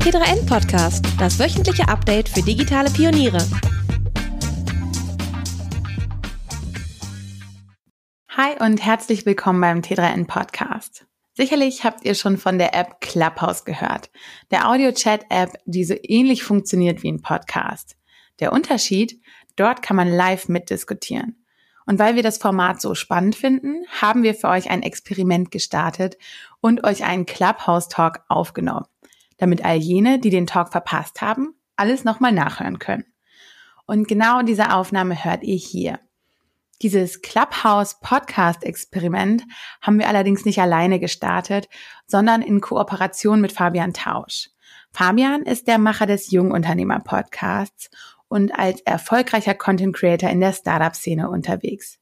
T3N Podcast, das wöchentliche Update für digitale Pioniere. Hi und herzlich willkommen beim T3N Podcast. Sicherlich habt ihr schon von der App Clubhouse gehört, der Audio-Chat-App, die so ähnlich funktioniert wie ein Podcast. Der Unterschied, dort kann man live mitdiskutieren. Und weil wir das Format so spannend finden, haben wir für euch ein Experiment gestartet und euch einen Clubhouse-Talk aufgenommen, damit all jene, die den Talk verpasst haben, alles nochmal nachhören können. Und genau diese Aufnahme hört ihr hier. Dieses Clubhouse Podcast Experiment haben wir allerdings nicht alleine gestartet, sondern in Kooperation mit Fabian Tausch. Fabian ist der Macher des Jungunternehmer Podcasts und als erfolgreicher Content Creator in der Startup-Szene unterwegs.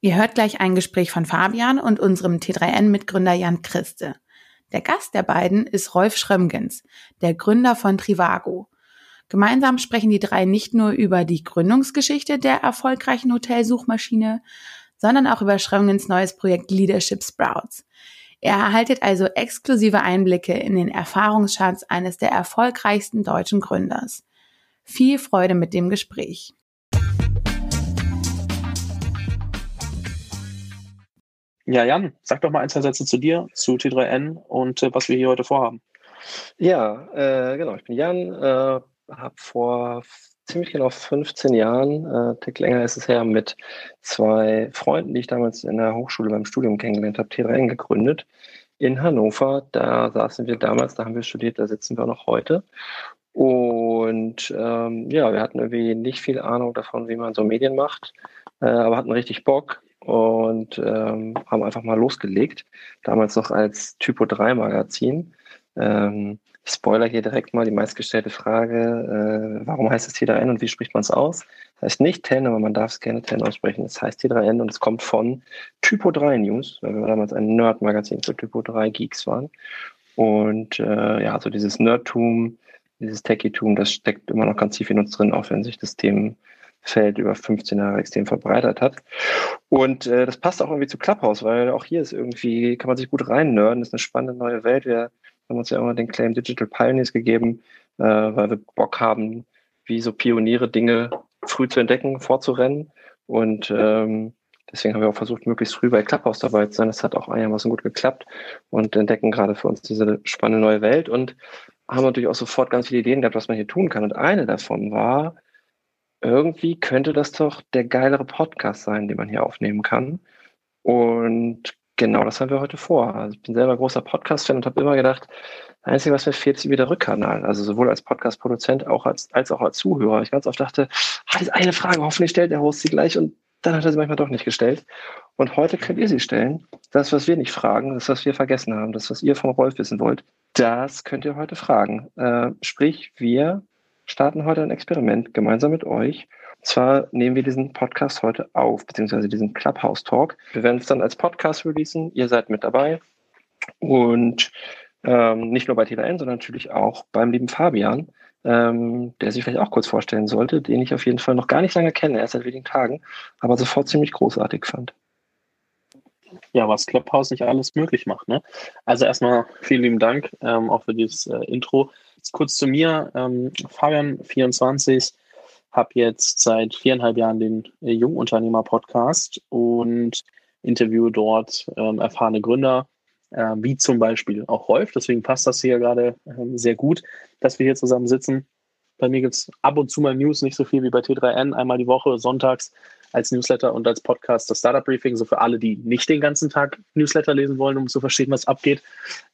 Ihr hört gleich ein Gespräch von Fabian und unserem T3N-Mitgründer Jan Christe. Der Gast der beiden ist Rolf Schrömgens, der Gründer von Trivago. Gemeinsam sprechen die drei nicht nur über die Gründungsgeschichte der erfolgreichen Hotelsuchmaschine, sondern auch über Schrömgens neues Projekt Leadership Sprouts. Er erhaltet also exklusive Einblicke in den Erfahrungsschatz eines der erfolgreichsten deutschen Gründers. Viel Freude mit dem Gespräch. Ja, Jan, sag doch mal ein, zwei Sätze zu dir, zu T3N und äh, was wir hier heute vorhaben. Ja, äh, genau, ich bin Jan, äh, habe vor ziemlich genau 15 Jahren, äh, Tick länger ist es her, mit zwei Freunden, die ich damals in der Hochschule beim Studium kennengelernt habe, T3N gegründet in Hannover. Da saßen wir damals, da haben wir studiert, da sitzen wir noch heute. Und ähm, ja, wir hatten irgendwie nicht viel Ahnung davon, wie man so Medien macht, äh, aber hatten richtig Bock und ähm, haben einfach mal losgelegt. Damals noch als Typo 3 Magazin. Ähm, spoiler hier direkt mal die meistgestellte Frage, äh, warum heißt es T3N und wie spricht man es aus? Das heißt nicht 10, aber man darf es gerne 10 aussprechen. Es heißt T3N und es kommt von Typo 3 News, weil wir damals ein Nerd-Magazin für Typo 3 Geeks waren. Und äh, ja, so dieses Nerdtum, dieses Techie-Tum, das steckt immer noch ganz tief in uns drin, auch wenn sich das Themenfeld über 15 Jahre extrem verbreitert hat. Und äh, das passt auch irgendwie zu Clubhouse, weil auch hier ist irgendwie, kann man sich gut rein nörden, ist eine spannende neue Welt. Wir haben uns ja immer den Claim Digital Pioneers gegeben, äh, weil wir Bock haben, wie so Pioniere Dinge früh zu entdecken, vorzurennen. Und ähm, deswegen haben wir auch versucht, möglichst früh bei Clubhouse dabei zu sein. Das hat auch einigermaßen gut geklappt und entdecken gerade für uns diese spannende neue Welt. Und haben natürlich auch sofort ganz viele Ideen gehabt, was man hier tun kann. Und eine davon war, irgendwie könnte das doch der geilere Podcast sein, den man hier aufnehmen kann. Und genau das haben wir heute vor. Also ich bin selber großer Podcast-Fan und habe immer gedacht, das Einzige, was mir fehlt, ist wieder Rückkanal. Also sowohl als Podcast-Produzent auch als, als auch als Zuhörer. Ich ganz oft dachte, ah, das ist eine Frage, hoffentlich stellt der Host sie gleich und dann hat er sie manchmal doch nicht gestellt. Und heute könnt ihr sie stellen. Das, was wir nicht fragen, das, was wir vergessen haben, das, was ihr von Rolf wissen wollt, das könnt ihr heute fragen. Äh, sprich, wir starten heute ein Experiment gemeinsam mit euch. Und zwar nehmen wir diesen Podcast heute auf, beziehungsweise diesen Clubhouse Talk. Wir werden es dann als Podcast releasen. Ihr seid mit dabei. Und ähm, nicht nur bei TLN, sondern natürlich auch beim lieben Fabian, ähm, der sich vielleicht auch kurz vorstellen sollte, den ich auf jeden Fall noch gar nicht lange kenne, erst seit wenigen Tagen, aber sofort ziemlich großartig fand. Ja, was Clubhouse nicht alles möglich macht. Ne? Also erstmal vielen lieben Dank ähm, auch für dieses äh, Intro. Kurz zu mir, ähm, Fabian, 24, habe jetzt seit viereinhalb Jahren den äh, Jungunternehmer-Podcast und interviewe dort ähm, erfahrene Gründer, äh, wie zum Beispiel auch Rolf. Deswegen passt das hier gerade ähm, sehr gut, dass wir hier zusammen sitzen. Bei mir gibt es ab und zu mal News, nicht so viel wie bei T3N, einmal die Woche, sonntags als Newsletter und als Podcast das Startup Briefing, so für alle, die nicht den ganzen Tag Newsletter lesen wollen, um zu verstehen, was abgeht,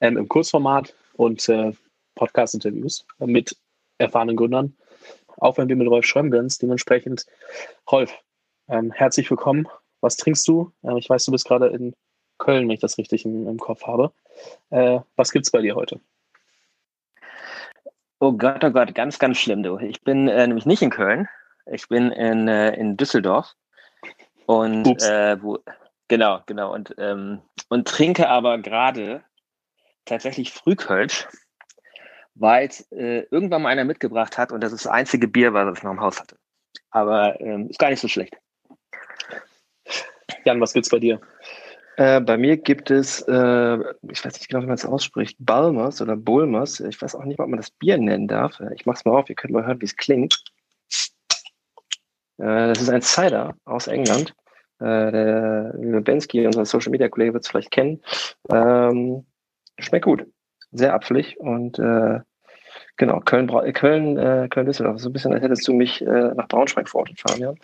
ähm, im Kurzformat und äh, Podcast-Interviews mit erfahrenen Gründern. Auch wenn wir mit Rolf Schrömgens, dementsprechend, Rolf, ähm, herzlich willkommen. Was trinkst du? Ähm, ich weiß, du bist gerade in Köln, wenn ich das richtig im, im Kopf habe. Äh, was es bei dir heute? Oh Gott, oh Gott, ganz, ganz schlimm, du. Ich bin äh, nämlich nicht in Köln. Ich bin in, äh, in Düsseldorf. Und äh, wo, genau, genau. Und, ähm, und trinke aber gerade tatsächlich Frühkölsch, weil es äh, irgendwann mal einer mitgebracht hat und das ist das einzige Bier, was ich noch im Haus hatte. Aber ähm, ist gar nicht so schlecht. Jan, was gibt's bei dir? Äh, bei mir gibt es, äh, ich weiß nicht genau, wie man es ausspricht, Balmers oder Bulmers. Ich weiß auch nicht, ob man das Bier nennen darf. Ich mache es mal auf, ihr könnt mal hören, wie es klingt. Äh, das ist ein Cider aus England. Äh, der liebe Bensky, unser Social Media Kollege, wird es vielleicht kennen. Ähm, schmeckt gut. Sehr apfelig und äh, Genau, Köln, Köln, äh, Köln Düsseldorf. So ein bisschen, als hättest du mich äh, nach Braunschweig verortet, Fabian.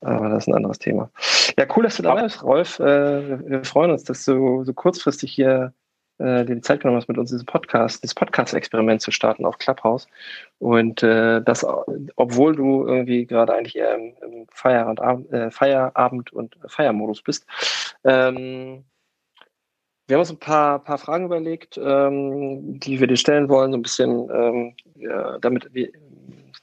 Aber das ist ein anderes Thema. Ja, cool, dass du dabei bist, Rolf. Äh, wir freuen uns, dass du so kurzfristig hier äh, dir die Zeit genommen hast, mit uns diesen Podcast, dieses Podcast-Experiment zu starten auf Clubhouse. Und äh, das, obwohl du irgendwie gerade eigentlich eher im, im Feierabend, äh, Feierabend und Feiermodus bist. Ähm, wir haben uns ein paar, paar Fragen überlegt, ähm, die wir dir stellen wollen, so ein bisschen, ähm, ja, damit wir,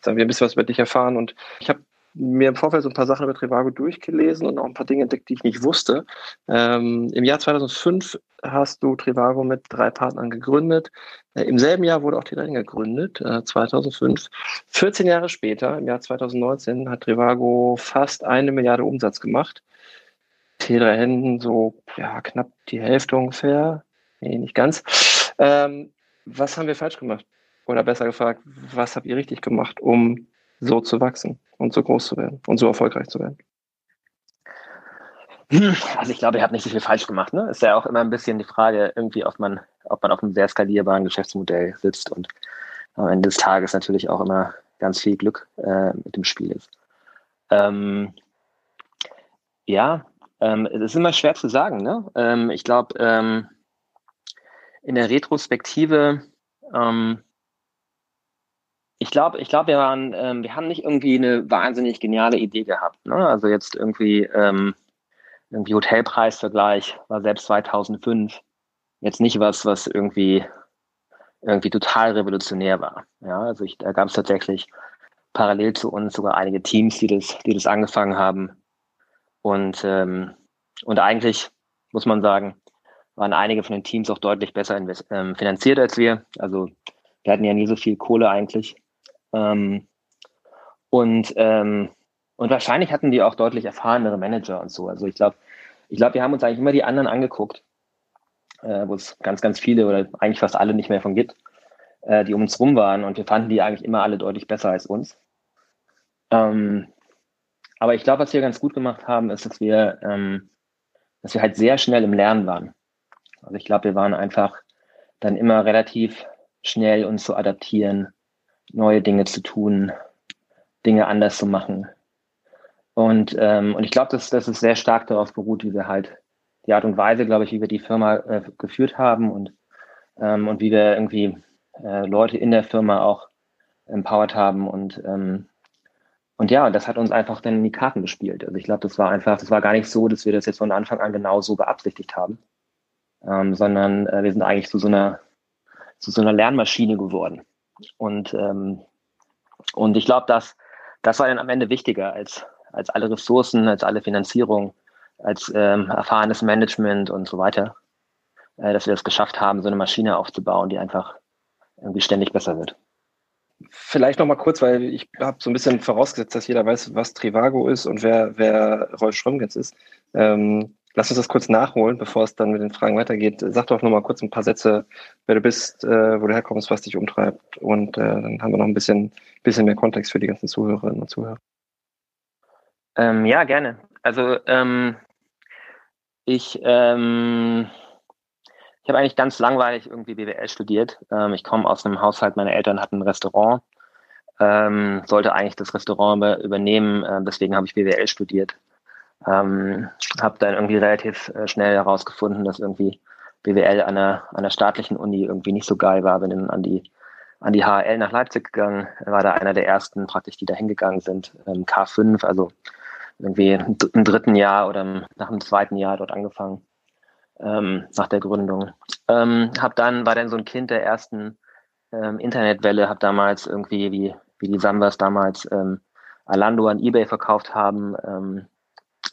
wir ein bisschen was über dich erfahren. Und ich habe mir im Vorfeld so ein paar Sachen über Trivago durchgelesen und auch ein paar Dinge entdeckt, die ich nicht wusste. Ähm, Im Jahr 2005 hast du Trivago mit drei Partnern gegründet. Äh, Im selben Jahr wurde auch T3N gegründet, äh, 2005. 14 Jahre später, im Jahr 2019, hat Trivago fast eine Milliarde Umsatz gemacht. T3 Händen so ja, knapp die Hälfte ungefähr. Nee, nicht ganz. Ähm, was haben wir falsch gemacht? Oder besser gefragt, was habt ihr richtig gemacht, um so zu wachsen und so groß zu werden und so erfolgreich zu werden? Also ich glaube, ihr habt nicht so viel falsch gemacht. Ne? Ist ja auch immer ein bisschen die Frage, irgendwie, ob man, ob man auf einem sehr skalierbaren Geschäftsmodell sitzt und am Ende des Tages natürlich auch immer ganz viel Glück äh, mit dem Spiel ist. Ähm, ja, ähm, es ist immer schwer zu sagen. Ne? Ähm, ich glaube, ähm, in der Retrospektive, ähm, ich glaube, ich glaube, wir waren, ähm, wir haben nicht irgendwie eine wahnsinnig geniale Idee gehabt. Ne? Also jetzt irgendwie, ähm, irgendwie Hotelpreisvergleich war selbst 2005 jetzt nicht was, was irgendwie irgendwie total revolutionär war. Ja, also ich, da gab es tatsächlich parallel zu uns sogar einige Teams, die das, die das angefangen haben. Und, ähm, und eigentlich muss man sagen, waren einige von den Teams auch deutlich besser ähm, finanziert als wir. Also wir hatten ja nie so viel Kohle eigentlich. Ähm, und, ähm, und wahrscheinlich hatten die auch deutlich erfahrenere Manager und so. Also ich glaube, ich glaube, wir haben uns eigentlich immer die anderen angeguckt, äh, wo es ganz, ganz viele oder eigentlich fast alle nicht mehr von gibt, äh, die um uns rum waren. Und wir fanden die eigentlich immer alle deutlich besser als uns. Ähm, aber ich glaube, was wir ganz gut gemacht haben, ist, dass wir, ähm, dass wir halt sehr schnell im Lernen waren. Also ich glaube, wir waren einfach dann immer relativ schnell uns zu adaptieren, neue Dinge zu tun, Dinge anders zu machen. Und, ähm, und ich glaube, dass, dass es sehr stark darauf beruht, wie wir halt die Art und Weise, glaube ich, wie wir die Firma äh, geführt haben und, ähm, und wie wir irgendwie äh, Leute in der Firma auch empowered haben und ähm, und ja, das hat uns einfach dann in die Karten gespielt. Also ich glaube, das war einfach, das war gar nicht so, dass wir das jetzt von Anfang an genau so beabsichtigt haben, ähm, sondern äh, wir sind eigentlich zu so einer, zu so einer Lernmaschine geworden. Und, ähm, und ich glaube, dass das war dann am Ende wichtiger als, als alle Ressourcen, als alle Finanzierung, als ähm, erfahrenes Management und so weiter, äh, dass wir es geschafft haben, so eine Maschine aufzubauen, die einfach irgendwie ständig besser wird. Vielleicht noch mal kurz, weil ich habe so ein bisschen vorausgesetzt, dass jeder weiß, was Trivago ist und wer, wer Rolf Schrömgens ist. Ähm, lass uns das kurz nachholen, bevor es dann mit den Fragen weitergeht. Sag doch noch mal kurz ein paar Sätze, wer du bist, äh, wo du herkommst, was dich umtreibt. Und äh, dann haben wir noch ein bisschen, bisschen mehr Kontext für die ganzen Zuhörerinnen und Zuhörer. Ähm, ja, gerne. Also ähm, ich ähm, ich habe eigentlich ganz langweilig irgendwie BWL studiert. Ähm, ich komme aus einem Haushalt, meine Eltern hatten ein Restaurant, ähm, sollte eigentlich das Restaurant übernehmen, äh, deswegen habe ich BWL studiert. Ähm, habe dann irgendwie relativ äh, schnell herausgefunden, dass irgendwie BWL an der, an der staatlichen Uni irgendwie nicht so geil war. Bin dann an die, an die HL nach Leipzig gegangen, war da einer der ersten praktisch, die da hingegangen sind, ähm, K5, also irgendwie im dritten Jahr oder nach dem zweiten Jahr dort angefangen ähm, nach der Gründung. Ähm, hab dann, war dann so ein Kind der ersten ähm, Internetwelle, habe damals irgendwie, wie, wie die Sambas damals ähm, Alando an Ebay verkauft haben, ähm,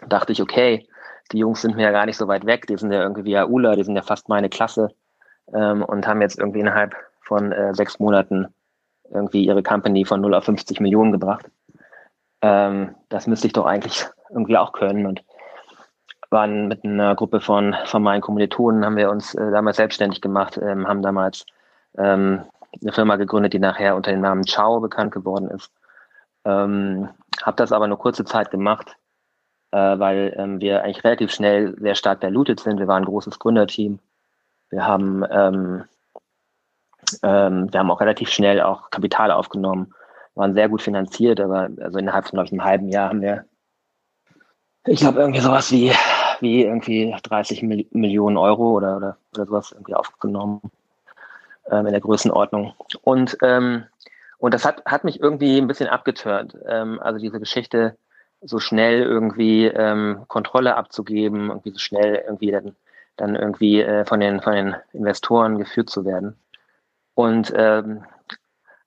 dachte ich, okay, die Jungs sind mir ja gar nicht so weit weg, die sind ja irgendwie wie Aula, die sind ja fast meine Klasse ähm, und haben jetzt irgendwie innerhalb von äh, sechs Monaten irgendwie ihre Company von 0 auf 50 Millionen gebracht. Ähm, das müsste ich doch eigentlich irgendwie auch können und waren mit einer Gruppe von, von meinen Kommilitonen, haben wir uns äh, damals selbstständig gemacht, ähm, haben damals ähm, eine Firma gegründet, die nachher unter dem Namen Ciao bekannt geworden ist. Ähm, habe das aber nur kurze Zeit gemacht, äh, weil ähm, wir eigentlich relativ schnell sehr stark diluted sind. Wir waren ein großes Gründerteam. Wir haben, ähm, ähm, wir haben auch relativ schnell auch Kapital aufgenommen, waren sehr gut finanziert, aber also innerhalb von ich, einem halben Jahr haben wir, ich glaube, irgendwie sowas wie, wie irgendwie 30 Mil Millionen Euro oder, oder, oder sowas irgendwie aufgenommen ähm, in der Größenordnung. Und ähm, und das hat, hat mich irgendwie ein bisschen abgetört. Ähm, also diese Geschichte, so schnell irgendwie ähm, Kontrolle abzugeben, irgendwie so schnell irgendwie dann, dann irgendwie äh, von, den, von den Investoren geführt zu werden. Und ähm,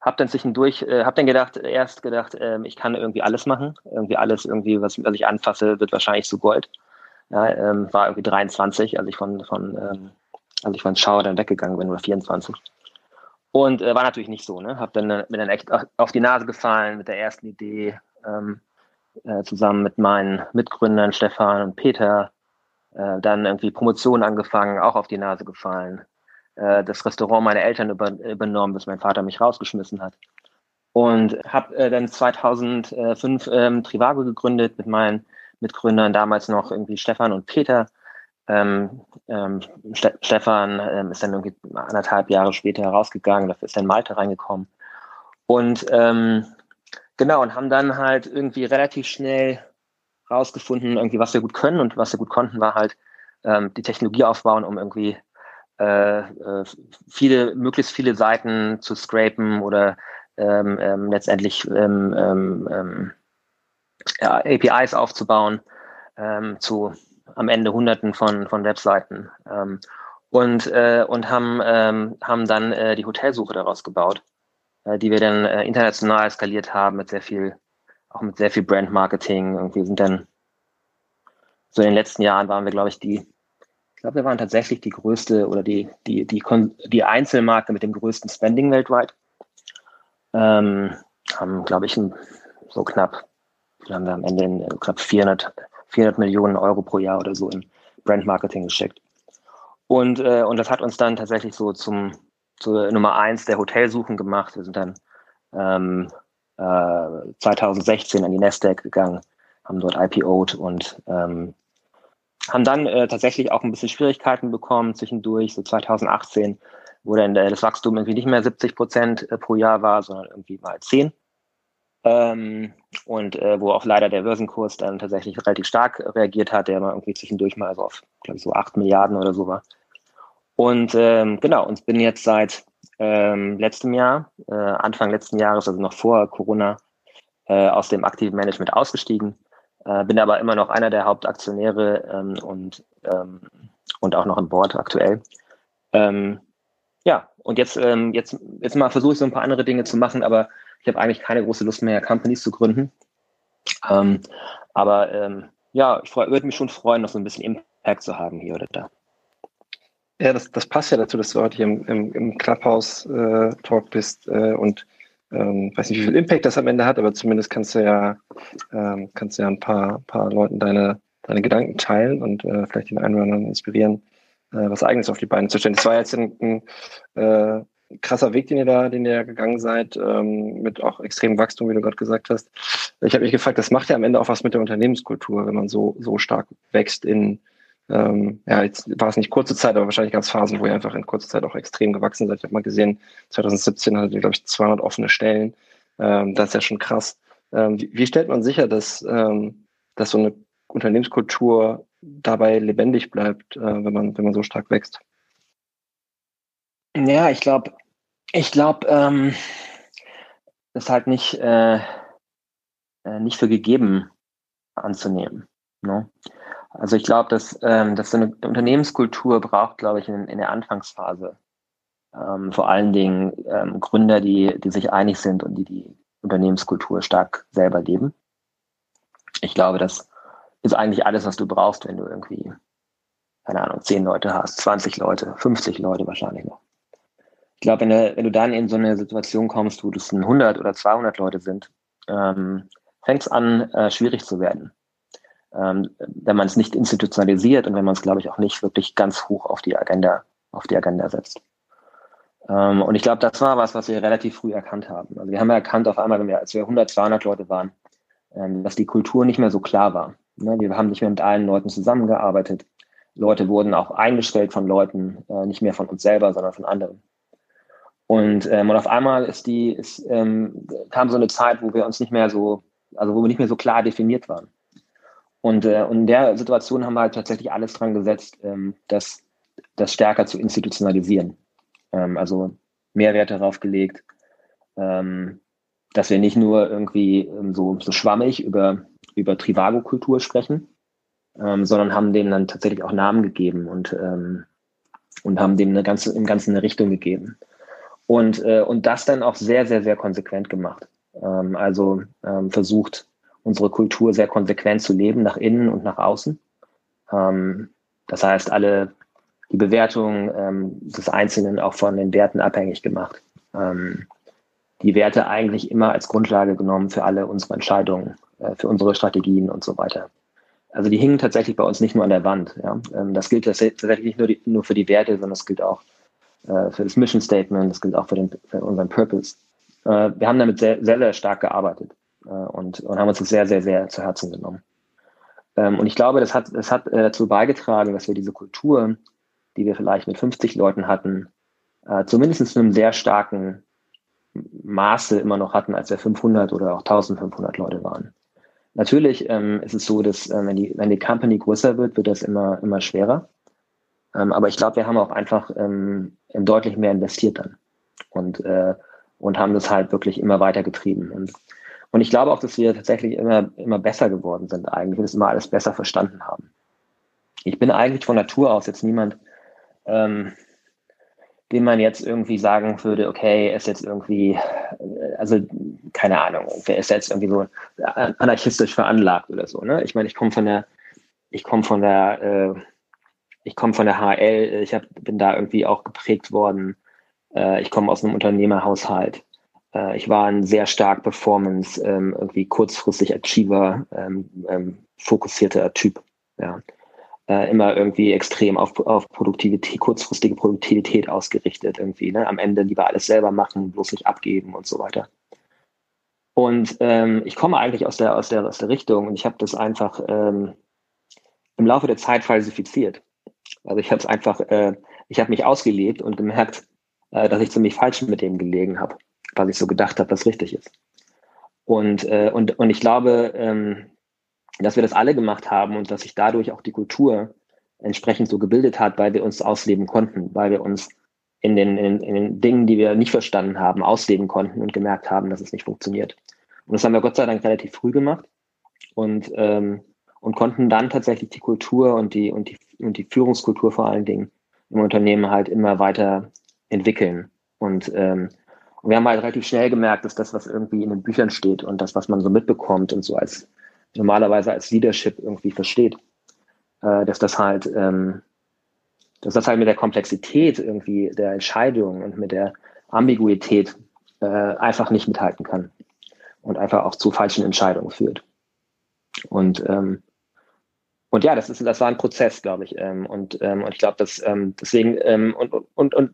habe dann zwischendurch, äh, habe dann gedacht, erst gedacht, äh, ich kann irgendwie alles machen. Irgendwie alles, irgendwie, was, was ich anfasse, wird wahrscheinlich zu Gold. Ja, ähm, war irgendwie 23, als ich von, von ähm, als ich von Schauer dann weggegangen bin, oder 24. Und äh, war natürlich nicht so, ne? Hab dann, äh, bin dann echt auf die Nase gefallen mit der ersten Idee, ähm, äh, zusammen mit meinen Mitgründern Stefan und Peter. Äh, dann irgendwie Promotion angefangen, auch auf die Nase gefallen. Äh, das Restaurant meiner Eltern über, übernommen, bis mein Vater mich rausgeschmissen hat. Und habe äh, dann 2005 ähm, Trivago gegründet mit meinen Mitgründern, damals noch irgendwie Stefan und Peter. Ähm, ähm, Ste Stefan ähm, ist dann irgendwie anderthalb Jahre später herausgegangen, dafür ist dann Malte reingekommen. Und ähm, genau, und haben dann halt irgendwie relativ schnell rausgefunden, irgendwie, was wir gut können und was wir gut konnten, war halt ähm, die Technologie aufbauen, um irgendwie äh, äh, viele, möglichst viele Seiten zu scrapen oder ähm, letztendlich ähm, ähm, ähm ja, APIs aufzubauen ähm, zu am Ende Hunderten von, von Webseiten ähm, und, äh, und haben, ähm, haben dann äh, die Hotelsuche daraus gebaut, äh, die wir dann äh, international skaliert haben mit sehr viel, auch mit sehr viel Brand Marketing. Und wir sind dann so in den letzten Jahren waren wir, glaube ich, die, ich glaube, wir waren tatsächlich die größte oder die, die, die, die Einzelmarke mit dem größten Spending weltweit. Ähm, haben, glaube ich, so knapp, haben wir am Ende in, knapp 400 400 Millionen Euro pro Jahr oder so in Brandmarketing geschickt. Und, äh, und das hat uns dann tatsächlich so zum zur Nummer eins der Hotelsuchen gemacht. Wir sind dann ähm, äh, 2016 an die Nasdaq gegangen, haben dort IPO'd und ähm, haben dann äh, tatsächlich auch ein bisschen Schwierigkeiten bekommen zwischendurch. So 2018, wo dann äh, das Wachstum irgendwie nicht mehr 70 Prozent äh, pro Jahr war, sondern irgendwie mal 10. Ähm, und äh, wo auch leider der Börsenkurs dann tatsächlich relativ stark reagiert hat, der mal irgendwie zwischendurch mal so auf, glaube ich, so 8 Milliarden oder so war. Und ähm, genau, und bin jetzt seit ähm, letztem Jahr, äh, Anfang letzten Jahres, also noch vor Corona, äh, aus dem aktiven Management ausgestiegen, äh, bin aber immer noch einer der Hauptaktionäre ähm, und, ähm, und auch noch im Board aktuell. Ähm, ja, und jetzt, jetzt, jetzt mal versuche ich so ein paar andere Dinge zu machen, aber ich habe eigentlich keine große Lust mehr, Companies zu gründen. Ähm, aber ähm, ja, ich würde mich schon freuen, noch so ein bisschen Impact zu haben hier oder da. Ja, das, das passt ja dazu, dass du heute hier im, im, im Clubhouse-Talk äh, bist äh, und ähm, weiß nicht, wie viel Impact das am Ende hat, aber zumindest kannst du ja, ähm, kannst du ja ein paar, paar Leuten deine, deine Gedanken teilen und äh, vielleicht den einen oder anderen inspirieren, äh, was Eigenes auf die Beine zu stellen. Das war jetzt ein, ein äh, krasser Weg, den ihr da, den ihr gegangen seid, ähm, mit auch extremem Wachstum, wie du gerade gesagt hast. Ich habe mich gefragt, das macht ja am Ende auch was mit der Unternehmenskultur, wenn man so, so stark wächst in, ähm, ja, jetzt war es nicht kurze Zeit, aber wahrscheinlich ganz Phasen, wo ihr einfach in kurzer Zeit auch extrem gewachsen seid. Ich habe mal gesehen, 2017 hattet ihr, glaube ich, 200 offene Stellen. Ähm, das ist ja schon krass. Ähm, wie, wie, stellt man sicher, dass, ähm, dass so eine Unternehmenskultur dabei lebendig bleibt, äh, wenn man, wenn man so stark wächst? Ja, ich glaube, ich glaube, ähm, das ist halt nicht, äh, äh, nicht für gegeben anzunehmen. Ne? Also ich glaube, dass, ähm, dass so eine Unternehmenskultur braucht, glaube ich, in, in der Anfangsphase ähm, vor allen Dingen ähm, Gründer, die, die sich einig sind und die die Unternehmenskultur stark selber leben. Ich glaube, das ist eigentlich alles, was du brauchst, wenn du irgendwie, keine Ahnung, zehn Leute hast, 20 Leute, 50 Leute wahrscheinlich noch ich glaube, wenn, wenn, du dann in so eine Situation kommst, wo es 100 oder 200 Leute sind, ähm, fängt es an, äh, schwierig zu werden. ähm, wenn man es nicht institutionalisiert und wenn man es, glaube ich, auch nicht wirklich ganz hoch auf die Agenda, auf die Agenda setzt. Ähm, und ich glaube, das war was, was wir relativ früh erkannt haben. Also wir haben erkannt auf einmal, wenn wir, als wir 100, 200 Leute waren, ähm, dass die Kultur nicht mehr so klar war. Ne? Wir haben nicht mehr mit allen Leuten zusammengearbeitet. Leute wurden auch eingestellt von Leuten, äh, nicht mehr von uns selber, sondern von anderen. Und, ähm, und auf einmal ist die, ist, ähm, kam so eine Zeit, wo wir uns nicht mehr so, also wo wir nicht mehr so klar definiert waren. Und, äh, und in der Situation haben wir halt tatsächlich alles dran gesetzt, ähm, das, das stärker zu institutionalisieren. Ähm, also Mehrwert darauf gelegt, ähm, dass wir nicht nur irgendwie ähm, so, so schwammig über, über Trivago-Kultur sprechen, ähm, sondern haben denen dann tatsächlich auch Namen gegeben und, ähm, und haben dem eine ganze, im Ganzen eine Richtung gegeben. Und, äh, und das dann auch sehr, sehr, sehr konsequent gemacht. Ähm, also ähm, versucht, unsere Kultur sehr konsequent zu leben, nach innen und nach außen. Ähm, das heißt, alle die Bewertung ähm, des Einzelnen auch von den Werten abhängig gemacht. Ähm, die Werte eigentlich immer als Grundlage genommen für alle unsere Entscheidungen, äh, für unsere Strategien und so weiter. Also die hingen tatsächlich bei uns nicht nur an der Wand. Ja? Ähm, das gilt tatsächlich nicht nur, die, nur für die Werte, sondern es gilt auch äh, für das Mission Statement, das gilt auch für, den, für unseren Purpose. Äh, wir haben damit sehr, sehr, sehr stark gearbeitet äh, und, und haben uns das sehr, sehr, sehr zu Herzen genommen. Ähm, und ich glaube, das hat, das hat dazu beigetragen, dass wir diese Kultur, die wir vielleicht mit 50 Leuten hatten, zumindest in einem sehr starken Maße immer noch hatten, als wir 500 oder auch 1500 Leute waren. Natürlich ähm, ist es so, dass wenn, die, wenn die Company größer wird, wird das immer, immer schwerer. Ähm, aber ich glaube, wir haben auch einfach ähm, deutlich mehr investiert dann und, äh, und haben das halt wirklich immer weiter getrieben. Und, und ich glaube auch, dass wir tatsächlich immer, immer besser geworden sind eigentlich und es immer alles besser verstanden haben. Ich bin eigentlich von Natur aus jetzt niemand, ähm, dem man jetzt irgendwie sagen würde, okay, ist jetzt irgendwie, äh, also keine Ahnung, wer ist jetzt irgendwie so anarchistisch veranlagt oder so. Ne? Ich meine, ich komme von der, ich komme von der, äh, ich komme von der HL, ich hab, bin da irgendwie auch geprägt worden. Äh, ich komme aus einem Unternehmerhaushalt. Äh, ich war ein sehr stark Performance, ähm, irgendwie kurzfristig Achiever, ähm, ähm, fokussierter Typ. Ja äh, immer irgendwie extrem auf, auf Produktivität, kurzfristige Produktivität ausgerichtet irgendwie. Ne? Am Ende lieber alles selber machen, bloß nicht abgeben und so weiter. Und ähm, ich komme eigentlich aus der, aus der, aus der Richtung und ich habe das einfach ähm, im Laufe der Zeit falsifiziert. Also ich habe es einfach, äh, ich habe mich ausgelebt und gemerkt, äh, dass ich ziemlich falsch mit dem gelegen habe, weil ich so gedacht habe, was richtig ist. Und, äh, und, und ich glaube, ähm, dass wir das alle gemacht haben und dass sich dadurch auch die Kultur entsprechend so gebildet hat, weil wir uns ausleben konnten, weil wir uns in den, in, in den Dingen, die wir nicht verstanden haben, ausleben konnten und gemerkt haben, dass es nicht funktioniert. Und das haben wir Gott sei Dank relativ früh gemacht und, ähm, und konnten dann tatsächlich die Kultur und die, und, die, und die Führungskultur vor allen Dingen im Unternehmen halt immer weiter entwickeln. Und, ähm, und wir haben halt relativ schnell gemerkt, dass das, was irgendwie in den Büchern steht und das, was man so mitbekommt und so als normalerweise als Leadership irgendwie versteht. Äh, dass das halt, ähm, dass das halt mit der Komplexität irgendwie der Entscheidung und mit der Ambiguität äh, einfach nicht mithalten kann und einfach auch zu falschen Entscheidungen führt. Und ähm, und ja, das ist, das war ein Prozess, glaube ich. Ähm, und, ähm, und ich glaube, dass ähm, deswegen ähm, und, und, und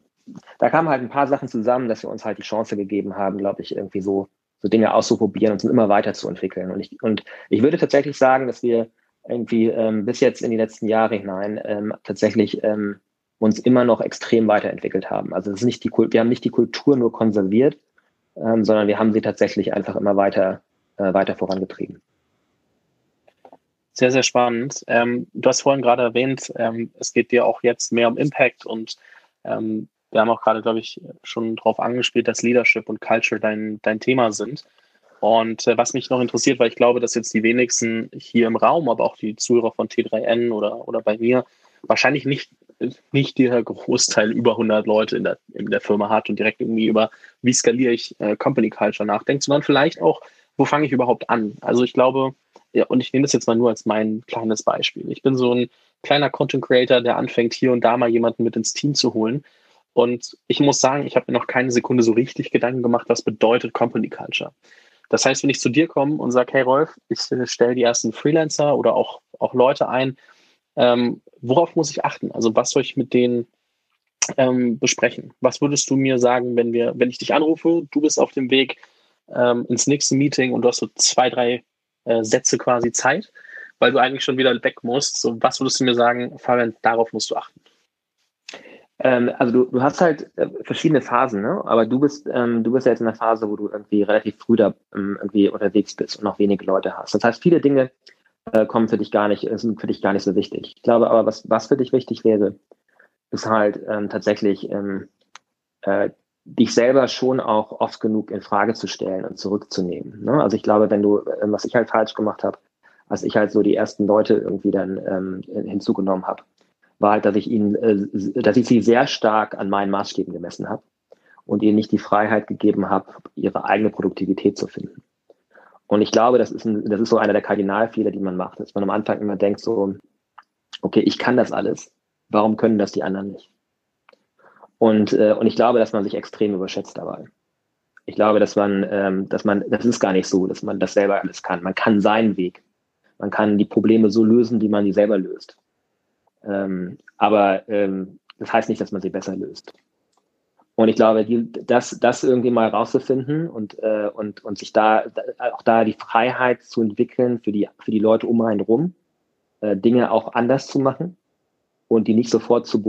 da kamen halt ein paar Sachen zusammen, dass wir uns halt die Chance gegeben haben, glaube ich, irgendwie so so Dinge auszuprobieren und immer weiterzuentwickeln. Und ich, und ich würde tatsächlich sagen, dass wir irgendwie ähm, bis jetzt in die letzten Jahre hinein ähm, tatsächlich ähm, uns immer noch extrem weiterentwickelt haben. Also es ist nicht die wir haben nicht die Kultur nur konserviert, ähm, sondern wir haben sie tatsächlich einfach immer weiter, äh, weiter vorangetrieben. Sehr, sehr spannend. Ähm, du hast vorhin gerade erwähnt, ähm, es geht dir auch jetzt mehr um Impact und ähm, wir haben auch gerade, glaube ich, schon darauf angespielt, dass Leadership und Culture dein, dein Thema sind. Und äh, was mich noch interessiert, weil ich glaube, dass jetzt die wenigsten hier im Raum, aber auch die Zuhörer von T3N oder, oder bei mir, wahrscheinlich nicht, nicht der Großteil über 100 Leute in der, in der Firma hat und direkt irgendwie über, wie skaliere ich äh, Company Culture nachdenkt, sondern vielleicht auch, wo fange ich überhaupt an? Also ich glaube, ja, und ich nehme das jetzt mal nur als mein kleines Beispiel. Ich bin so ein kleiner Content Creator, der anfängt, hier und da mal jemanden mit ins Team zu holen. Und ich muss sagen, ich habe mir noch keine Sekunde so richtig Gedanken gemacht, was bedeutet Company Culture. Das heißt, wenn ich zu dir komme und sage, hey Rolf, ich stelle die ersten Freelancer oder auch auch Leute ein. Ähm, worauf muss ich achten? Also was soll ich mit denen ähm, besprechen? Was würdest du mir sagen, wenn wir, wenn ich dich anrufe, du bist auf dem Weg ähm, ins nächste Meeting und du hast so zwei, drei äh, Sätze quasi Zeit, weil du eigentlich schon wieder weg musst. So, was würdest du mir sagen, Fabian, darauf musst du achten? Ähm, also du, du hast halt äh, verschiedene Phasen, ne? Aber du bist, ähm, du bist ja jetzt in einer Phase, wo du irgendwie relativ früh da ähm, irgendwie unterwegs bist und noch wenige Leute hast. Das heißt, viele Dinge äh, kommen für dich gar nicht, sind für dich gar nicht so wichtig. Ich glaube aber, was, was für dich wichtig wäre, ist halt ähm, tatsächlich ähm, äh, dich selber schon auch oft genug in Frage zu stellen und zurückzunehmen. Ne? Also ich glaube, wenn du, äh, was ich halt falsch gemacht habe, als ich halt so die ersten Leute irgendwie dann ähm, hinzugenommen habe, war halt, dass ich ihnen, äh, dass ich sie sehr stark an meinen Maßstäben gemessen habe und ihnen nicht die Freiheit gegeben habe, ihre eigene Produktivität zu finden. Und ich glaube, das ist, ein, das ist so einer der Kardinalfehler, die man macht, dass man am Anfang immer denkt so, okay, ich kann das alles, warum können das die anderen nicht? Und, äh, und ich glaube, dass man sich extrem überschätzt dabei. Ich glaube, dass man, ähm, dass man, das ist gar nicht so, dass man das selber alles kann. Man kann seinen Weg. Man kann die Probleme so lösen, wie man die selber löst. Ähm, aber ähm, das heißt nicht, dass man sie besser löst. Und ich glaube, die, das, das irgendwie mal rauszufinden und, äh, und, und sich da, auch da die Freiheit zu entwickeln für die, für die Leute um einen rum, äh, Dinge auch anders zu machen und die nicht sofort zu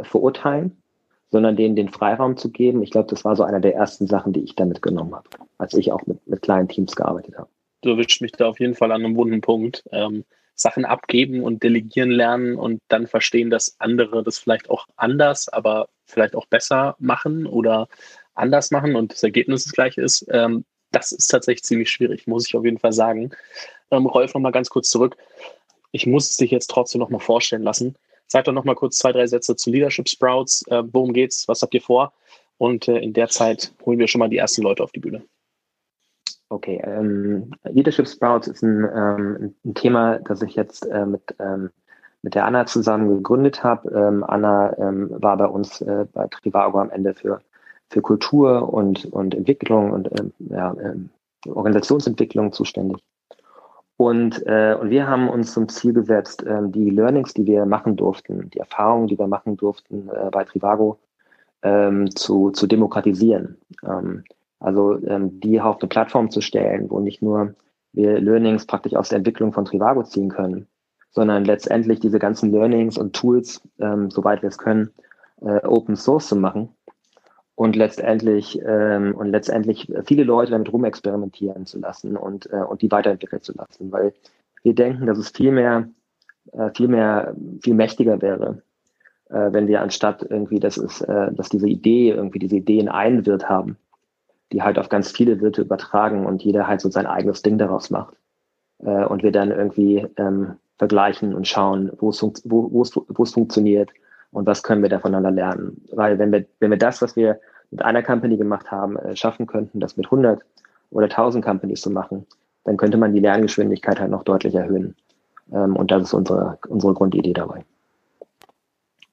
verurteilen, sondern denen den Freiraum zu geben. Ich glaube, das war so einer der ersten Sachen, die ich da mitgenommen habe, als ich auch mit, mit kleinen Teams gearbeitet habe. Du erwischt mich da auf jeden Fall an einem wunden Punkt. Ähm, Sachen abgeben und delegieren lernen und dann verstehen, dass andere das vielleicht auch anders, aber vielleicht auch besser machen oder anders machen und das Ergebnis das gleiche ist. Ähm, das ist tatsächlich ziemlich schwierig, muss ich auf jeden Fall sagen. Ähm, Rolf, nochmal ganz kurz zurück. Ich muss es dich jetzt trotzdem nochmal vorstellen lassen. Sag doch nochmal kurz zwei, drei Sätze zu Leadership Sprouts. Äh, worum geht's? Was habt ihr vor? Und äh, in der Zeit holen wir schon mal die ersten Leute auf die Bühne. Okay, ähm, Leadership Sprouts ist ein, ähm, ein Thema, das ich jetzt äh, mit, ähm, mit der Anna zusammen gegründet habe. Ähm, Anna ähm, war bei uns äh, bei Trivago am Ende für, für Kultur und, und Entwicklung und ähm, ja, Organisationsentwicklung zuständig. Und, äh, und wir haben uns zum Ziel gesetzt, ähm, die Learnings, die wir machen durften, die Erfahrungen, die wir machen durften äh, bei Trivago, ähm, zu, zu demokratisieren. Ähm, also ähm, die auf eine Plattform zu stellen, wo nicht nur wir Learnings praktisch aus der Entwicklung von Trivago ziehen können, sondern letztendlich diese ganzen Learnings und Tools, ähm, soweit wir es können, äh, Open Source zu machen und letztendlich ähm, und letztendlich viele Leute damit rumexperimentieren zu lassen und äh, und die weiterentwickeln zu lassen, weil wir denken, dass es viel mehr äh, viel mehr viel mächtiger wäre, äh, wenn wir anstatt irgendwie, dass es, äh, dass diese Idee irgendwie diese Ideen einen Wirt haben, die halt auf ganz viele Wirte übertragen und jeder halt so sein eigenes Ding daraus macht. Äh, und wir dann irgendwie ähm, vergleichen und schauen, wo es, wo, wo, es, wo es funktioniert und was können wir da voneinander lernen. Weil wenn wir, wenn wir das, was wir mit einer Company gemacht haben, äh, schaffen könnten, das mit 100 oder 1000 Companies zu machen, dann könnte man die Lerngeschwindigkeit halt noch deutlich erhöhen. Ähm, und das ist unsere, unsere Grundidee dabei.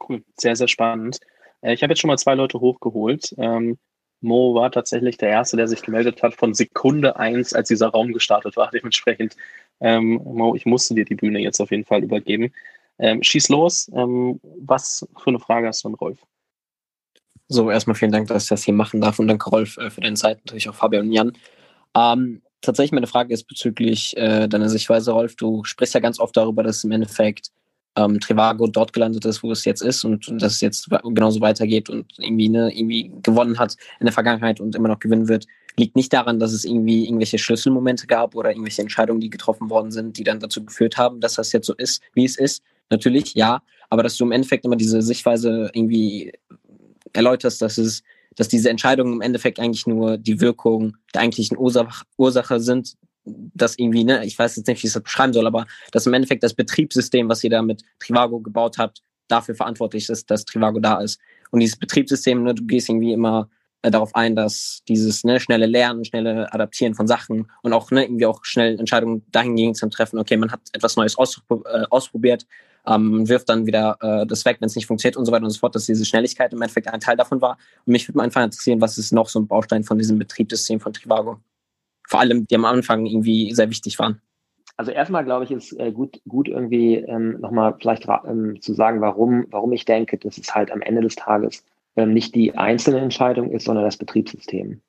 Cool, sehr, sehr spannend. Äh, ich habe jetzt schon mal zwei Leute hochgeholt. Ähm, Mo war tatsächlich der Erste, der sich gemeldet hat von Sekunde eins, als dieser Raum gestartet war. Dementsprechend, ähm, Mo, ich musste dir die Bühne jetzt auf jeden Fall übergeben. Ähm, schieß los. Ähm, was für eine Frage hast du an Rolf? So, erstmal vielen Dank, dass ich das hier machen darf und danke, Rolf, äh, für deine Zeit, natürlich auch Fabian und Jan. Ähm, tatsächlich meine Frage ist bezüglich äh, deiner Sichtweise, Rolf. Du sprichst ja ganz oft darüber, dass im Endeffekt ähm, Trivago dort gelandet ist, wo es jetzt ist und, und dass es jetzt genauso weitergeht und irgendwie, ne, irgendwie gewonnen hat in der Vergangenheit und immer noch gewinnen wird, liegt nicht daran, dass es irgendwie irgendwelche Schlüsselmomente gab oder irgendwelche Entscheidungen, die getroffen worden sind, die dann dazu geführt haben, dass das jetzt so ist, wie es ist. Natürlich, ja, aber dass du im Endeffekt immer diese Sichtweise irgendwie erläuterst, dass es dass diese Entscheidungen im Endeffekt eigentlich nur die Wirkung der eigentlichen Ursach Ursache sind, das irgendwie, ne, ich weiß jetzt nicht, wie ich das beschreiben soll, aber dass im Endeffekt das Betriebssystem, was ihr da mit Trivago gebaut habt, dafür verantwortlich ist, dass Trivago da ist. Und dieses Betriebssystem, ne, du gehst irgendwie immer äh, darauf ein, dass dieses ne, schnelle Lernen, schnelle Adaptieren von Sachen und auch ne, irgendwie auch schnell Entscheidungen dahingehend zu treffen, okay, man hat etwas Neues auspro äh, ausprobiert, ähm, wirft dann wieder äh, das weg, wenn es nicht funktioniert und so weiter und so fort, dass diese Schnelligkeit im Endeffekt ein Teil davon war. Und mich würde mal einfach interessieren, was ist noch so ein Baustein von diesem Betriebssystem von Trivago? vor allem, die am Anfang irgendwie sehr wichtig waren. also erstmal glaube ich, ist äh, gut, gut irgendwie ähm, nochmal vielleicht ähm, zu sagen, warum, warum ich denke, dass es halt am Ende des Tages ähm, nicht die einzelne Entscheidung ist, sondern das Betriebssystem.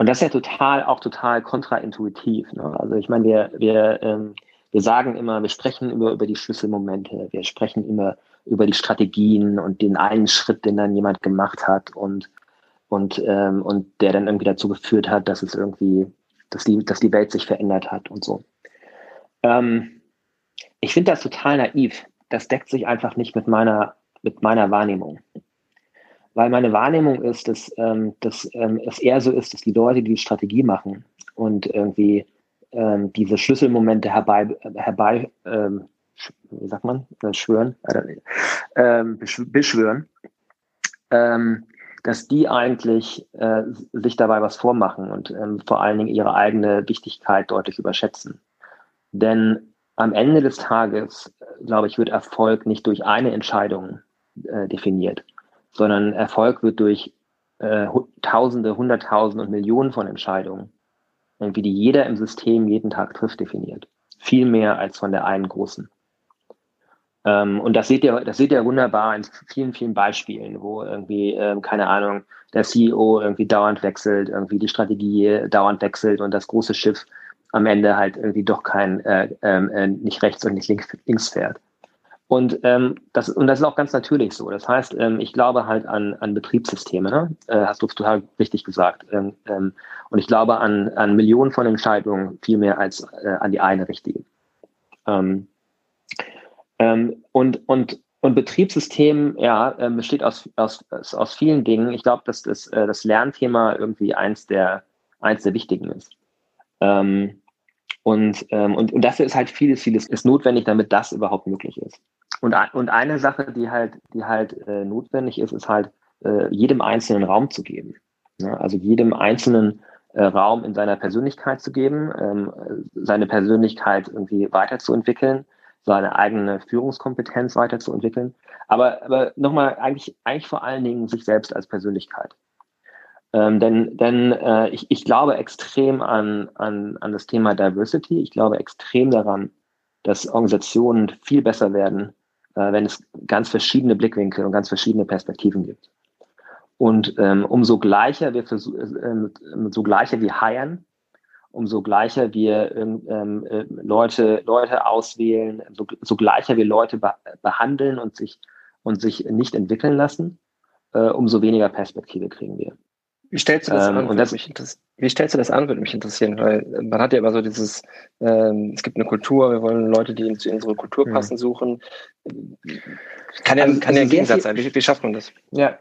Und das ist ja total, auch total kontraintuitiv. Ne? Also ich meine, wir, wir, ähm, wir sagen immer, wir sprechen immer über die Schlüsselmomente, wir sprechen immer über die Strategien und den einen Schritt, den dann jemand gemacht hat und und ähm, und der dann irgendwie dazu geführt hat, dass es irgendwie, dass die, dass die Welt sich verändert hat und so. Ähm, ich finde das total naiv. Das deckt sich einfach nicht mit meiner, mit meiner Wahrnehmung. Weil meine Wahrnehmung ist, dass, ähm, dass ähm, es eher so ist, dass die Leute, die, die Strategie machen und irgendwie ähm, diese Schlüsselmomente herbei, herbei ähm, wie sagt man, äh, schwören, äh, beschwören, ähm, dass die eigentlich äh, sich dabei was vormachen und ähm, vor allen Dingen ihre eigene Wichtigkeit deutlich überschätzen. Denn am Ende des Tages, glaube ich, wird Erfolg nicht durch eine Entscheidung äh, definiert, sondern Erfolg wird durch äh, Tausende, Hunderttausende und Millionen von Entscheidungen, irgendwie die jeder im System jeden Tag trifft, definiert. Viel mehr als von der einen großen. Ähm, und das seht ihr, das seht ihr wunderbar in vielen, vielen Beispielen, wo irgendwie, ähm, keine Ahnung, der CEO irgendwie dauernd wechselt, irgendwie die Strategie dauernd wechselt und das große Schiff am Ende halt irgendwie doch kein, äh, ähm, äh, nicht rechts und nicht links, links fährt. Und, ähm, das, und das ist auch ganz natürlich so. Das heißt, ähm, ich glaube halt an, an Betriebssysteme, ne? äh, hast du total richtig gesagt. Ähm, ähm, und ich glaube an, an Millionen von Entscheidungen viel mehr als äh, an die eine richtige. Ähm, ähm, und, und, und Betriebssystem, ja, äh, besteht aus, aus, aus vielen Dingen. Ich glaube, dass das, äh, das Lernthema irgendwie eins der, eins der wichtigen ist. Ähm, und, ähm, und, und dafür ist halt vieles, vieles ist notwendig, damit das überhaupt möglich ist. Und, und eine Sache, die halt, die halt äh, notwendig ist, ist halt, äh, jedem einzelnen Raum zu geben. Ja, also jedem einzelnen äh, Raum in seiner Persönlichkeit zu geben, ähm, seine Persönlichkeit irgendwie weiterzuentwickeln, seine eigene Führungskompetenz weiterzuentwickeln. Aber, aber nochmal, eigentlich, eigentlich vor allen Dingen sich selbst als Persönlichkeit. Ähm, denn denn äh, ich, ich glaube extrem an, an, an das Thema Diversity. Ich glaube extrem daran, dass Organisationen viel besser werden, wenn es ganz verschiedene Blickwinkel und ganz verschiedene Perspektiven gibt. Und ähm, umso gleicher wir äh, so gleicher wir heiern, umso gleicher wir ähm, ähm, äh, Leute, Leute auswählen, so, so gleicher wir Leute be behandeln und sich, und sich nicht entwickeln lassen, äh, umso weniger Perspektive kriegen wir. Wie stellst du das ähm, an? Und das, mich wie stellst du das an, würde mich interessieren, weil man hat ja immer so dieses, ähm, es gibt eine Kultur, wir wollen Leute, die zu unserer Kultur mhm. passen, suchen. Kann ja, also, kann ja ein Gegensatz sein. Wie, wie schafft man das? Ja,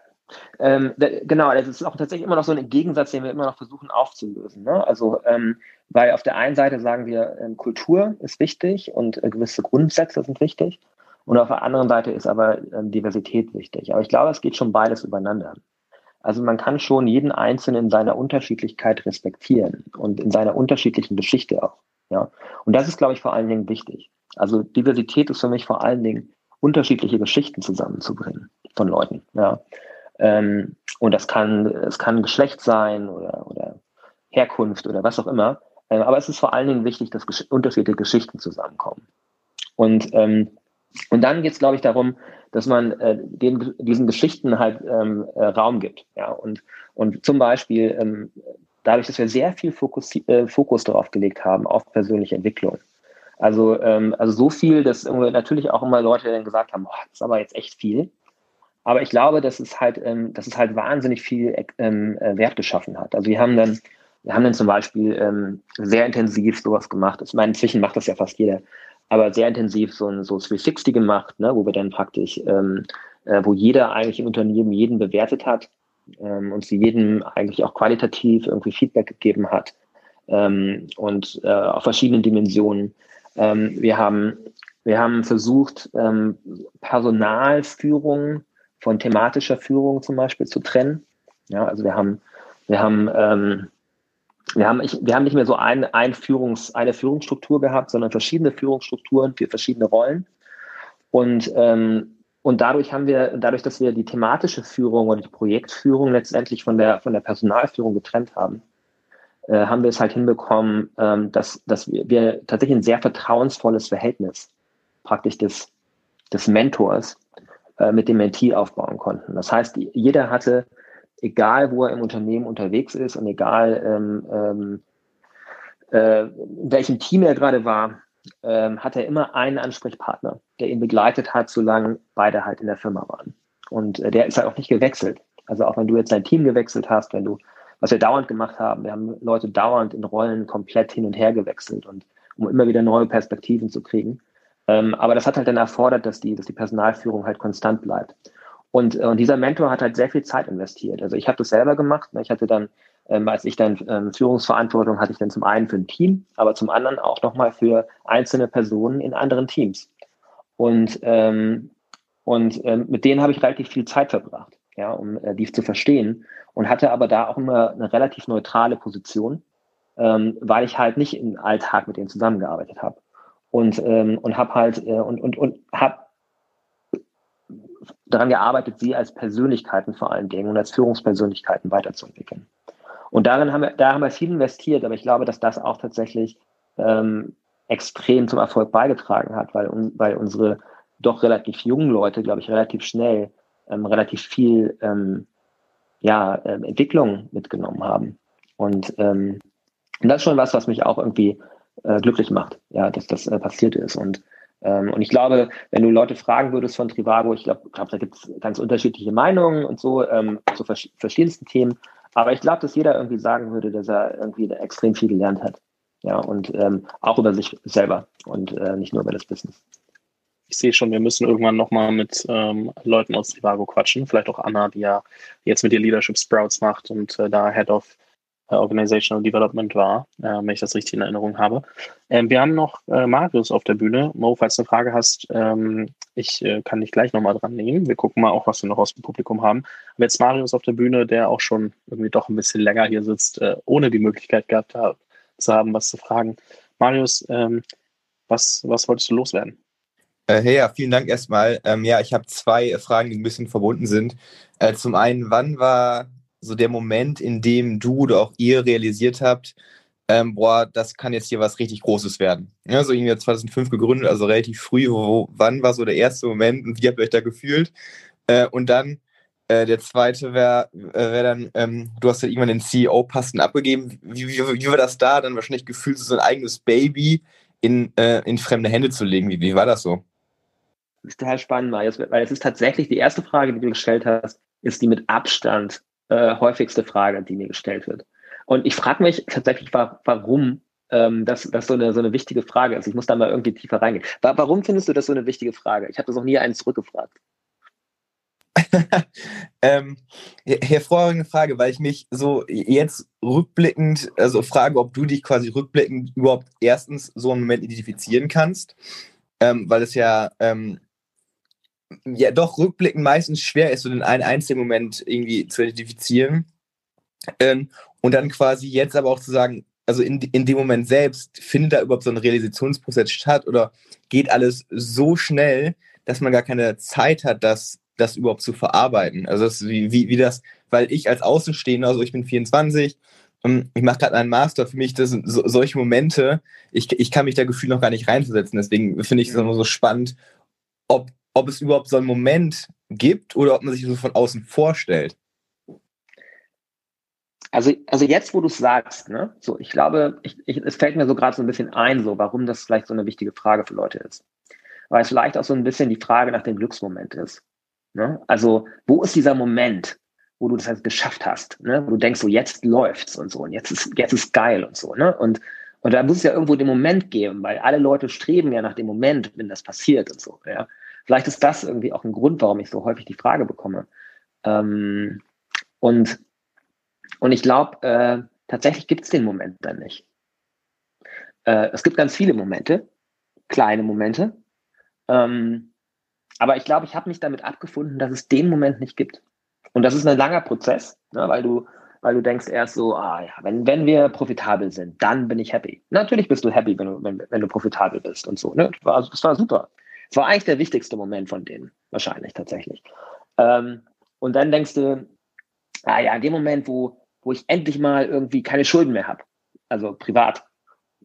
ähm, genau, das ist auch tatsächlich immer noch so ein Gegensatz, den wir immer noch versuchen aufzulösen. Ne? Also, ähm, weil auf der einen Seite sagen wir, ähm, Kultur ist wichtig und äh, gewisse Grundsätze sind wichtig. Und auf der anderen Seite ist aber ähm, Diversität wichtig. Aber ich glaube, es geht schon beides übereinander. Also man kann schon jeden Einzelnen in seiner Unterschiedlichkeit respektieren und in seiner unterschiedlichen Geschichte auch. Ja. Und das ist, glaube ich, vor allen Dingen wichtig. Also Diversität ist für mich vor allen Dingen unterschiedliche Geschichten zusammenzubringen von Leuten. Ja. Ähm, und das kann, es kann Geschlecht sein oder, oder Herkunft oder was auch immer. Ähm, aber es ist vor allen Dingen wichtig, dass gesch unterschiedliche Geschichten zusammenkommen. Und, ähm, und dann geht es, glaube ich, darum, dass man äh, den, diesen Geschichten halt ähm, äh, Raum gibt. Ja? Und, und zum Beispiel ähm, dadurch, dass wir sehr viel Fokus, äh, Fokus darauf gelegt haben, auf persönliche Entwicklung. Also, ähm, also so viel, dass natürlich auch immer Leute dann gesagt haben, boah, das ist aber jetzt echt viel. Aber ich glaube, dass es halt, ähm, dass es halt wahnsinnig viel ähm, äh, Wert geschaffen hat. Also wir haben dann, wir haben dann zum Beispiel ähm, sehr intensiv sowas gemacht. Ich meine, inzwischen macht das ja fast jeder aber sehr intensiv so ein so 360 gemacht, ne, wo wir dann praktisch, ähm, äh, wo jeder eigentlich im Unternehmen jeden bewertet hat ähm, und sie jedem eigentlich auch qualitativ irgendwie Feedback gegeben hat ähm, und äh, auf verschiedenen Dimensionen. Ähm, wir haben wir haben versucht, ähm, Personalführung von thematischer Führung zum Beispiel zu trennen. Ja, also wir haben wir haben ähm, wir haben, ich, wir haben nicht mehr so ein, ein Führungs, eine Führungsstruktur gehabt, sondern verschiedene Führungsstrukturen für verschiedene Rollen. Und, ähm, und dadurch haben wir, dadurch, dass wir die thematische Führung oder die Projektführung letztendlich von der, von der Personalführung getrennt haben, äh, haben wir es halt hinbekommen, ähm, dass, dass wir, wir tatsächlich ein sehr vertrauensvolles Verhältnis praktisch des, des Mentors äh, mit dem Mentee aufbauen konnten. Das heißt, jeder hatte, egal wo er im Unternehmen unterwegs ist und egal ähm, ähm, äh, in welchem Team er gerade war, ähm, hat er immer einen Ansprechpartner, der ihn begleitet hat, solange beide halt in der Firma waren. Und äh, der ist halt auch nicht gewechselt. Also auch wenn du jetzt dein Team gewechselt hast, wenn du, was wir dauernd gemacht haben, wir haben Leute dauernd in Rollen komplett hin und her gewechselt und um immer wieder neue Perspektiven zu kriegen. Ähm, aber das hat halt dann erfordert, dass die, dass die Personalführung halt konstant bleibt. Und, äh, und dieser Mentor hat halt sehr viel Zeit investiert. Also ich habe das selber gemacht. Ne? Ich hatte dann, ähm, als ich dann ähm, Führungsverantwortung hatte ich dann zum einen für ein Team, aber zum anderen auch nochmal für einzelne Personen in anderen Teams. Und, ähm, und ähm, mit denen habe ich relativ viel Zeit verbracht, ja, um äh, dies zu verstehen. Und hatte aber da auch immer eine relativ neutrale Position, ähm, weil ich halt nicht im Alltag mit denen zusammengearbeitet habe und, ähm, und habe halt äh, und, und, und habe daran gearbeitet, sie als Persönlichkeiten vor allen Dingen und als Führungspersönlichkeiten weiterzuentwickeln. Und darin haben wir, da haben wir viel investiert, aber ich glaube, dass das auch tatsächlich ähm, extrem zum Erfolg beigetragen hat, weil, weil unsere doch relativ jungen Leute, glaube ich, relativ schnell ähm, relativ viel ähm, ja, äh, Entwicklung mitgenommen haben. Und, ähm, das ist schon was, was mich auch irgendwie äh, glücklich macht, ja, dass das äh, passiert ist. Und, ähm, und ich glaube, wenn du Leute fragen würdest von Trivago, ich glaube, glaub, da gibt es ganz unterschiedliche Meinungen und so ähm, zu vers verschiedensten Themen. Aber ich glaube, dass jeder irgendwie sagen würde, dass er irgendwie extrem viel gelernt hat. Ja, und ähm, auch über sich selber und äh, nicht nur über das Business. Ich sehe schon, wir müssen irgendwann nochmal mit ähm, Leuten aus Trivago quatschen. Vielleicht auch Anna, die ja jetzt mit ihr Leadership Sprouts macht und äh, da Head of Organizational Development war, äh, wenn ich das richtig in Erinnerung habe. Ähm, wir haben noch äh, Marius auf der Bühne. Mo, falls du eine Frage hast, ähm, ich äh, kann dich gleich nochmal dran nehmen. Wir gucken mal auch, was wir noch aus dem Publikum haben. Aber jetzt Marius auf der Bühne, der auch schon irgendwie doch ein bisschen länger hier sitzt, äh, ohne die Möglichkeit gehabt zu haben, was zu fragen. Marius, ähm, was, was wolltest du loswerden? Äh, hey, ja, vielen Dank erstmal. Ja, ich habe zwei Fragen, die ein bisschen verbunden sind. Äh, zum einen, wann war so der Moment, in dem du oder auch ihr realisiert habt, ähm, boah, das kann jetzt hier was richtig Großes werden. Ja, so irgendwie 2005 gegründet, also relativ früh. Wo, wann war so der erste Moment und wie habt ihr euch da gefühlt? Äh, und dann äh, der zweite wäre äh, wär dann, ähm, du hast ja irgendwann den CEO-Posten abgegeben. Wie, wie, wie, war das da, dann wahrscheinlich gefühlt, so ein eigenes Baby in, äh, in fremde Hände zu legen? Wie, wie war das so? Das ist total spannend, Marius, weil es ist tatsächlich die erste Frage, die du gestellt hast, ist die mit Abstand äh, häufigste Frage, die mir gestellt wird. Und ich frage mich tatsächlich, warum ähm, das, das so, eine, so eine wichtige Frage ist. Ich muss da mal irgendwie tiefer reingehen. Warum findest du das so eine wichtige Frage? Ich habe das noch nie einen zurückgefragt. ähm, hervorragende Frage, weil ich mich so jetzt rückblickend, also frage, ob du dich quasi rückblickend überhaupt erstens so einen Moment identifizieren kannst, ähm, weil es ja ähm, ja doch rückblickend meistens schwer ist, so den einen einzigen Moment irgendwie zu identifizieren. Ähm, und dann quasi jetzt aber auch zu sagen, also in, in dem Moment selbst, findet da überhaupt so ein Realisationsprozess statt oder geht alles so schnell, dass man gar keine Zeit hat, das, das überhaupt zu verarbeiten? Also das, wie, wie, wie das, weil ich als Außenstehender, also ich bin 24, ähm, ich mache gerade einen Master, für mich das sind so, solche Momente, ich, ich kann mich da gefühlt noch gar nicht reinversetzen. Deswegen finde ich es immer so spannend, ob ob es überhaupt so einen Moment gibt oder ob man sich so von außen vorstellt. Also, also jetzt, wo du es sagst, ne, so, ich glaube, ich, ich, es fällt mir so gerade so ein bisschen ein, so, warum das vielleicht so eine wichtige Frage für Leute ist. Weil es vielleicht auch so ein bisschen die Frage nach dem Glücksmoment ist. Ne? Also, wo ist dieser Moment, wo du das halt geschafft hast, ne? wo du denkst, so jetzt läuft's und so und jetzt ist, jetzt ist geil und so, ne? Und, und da muss es ja irgendwo den Moment geben, weil alle Leute streben ja nach dem Moment, wenn das passiert und so, ja. Vielleicht ist das irgendwie auch ein Grund, warum ich so häufig die Frage bekomme. Ähm, und, und ich glaube, äh, tatsächlich gibt es den Moment dann nicht. Äh, es gibt ganz viele Momente, kleine Momente. Ähm, aber ich glaube, ich habe mich damit abgefunden, dass es den Moment nicht gibt. Und das ist ein langer Prozess, ne, weil du, weil du denkst erst so, ah ja, wenn, wenn wir profitabel sind, dann bin ich happy. Natürlich bist du happy, wenn du, wenn, wenn du profitabel bist und so. Ne? Das, war, das war super. Es war eigentlich der wichtigste Moment von denen, wahrscheinlich tatsächlich. Ähm, und dann denkst du, ah ja, in dem Moment, wo, wo ich endlich mal irgendwie keine Schulden mehr habe, also privat,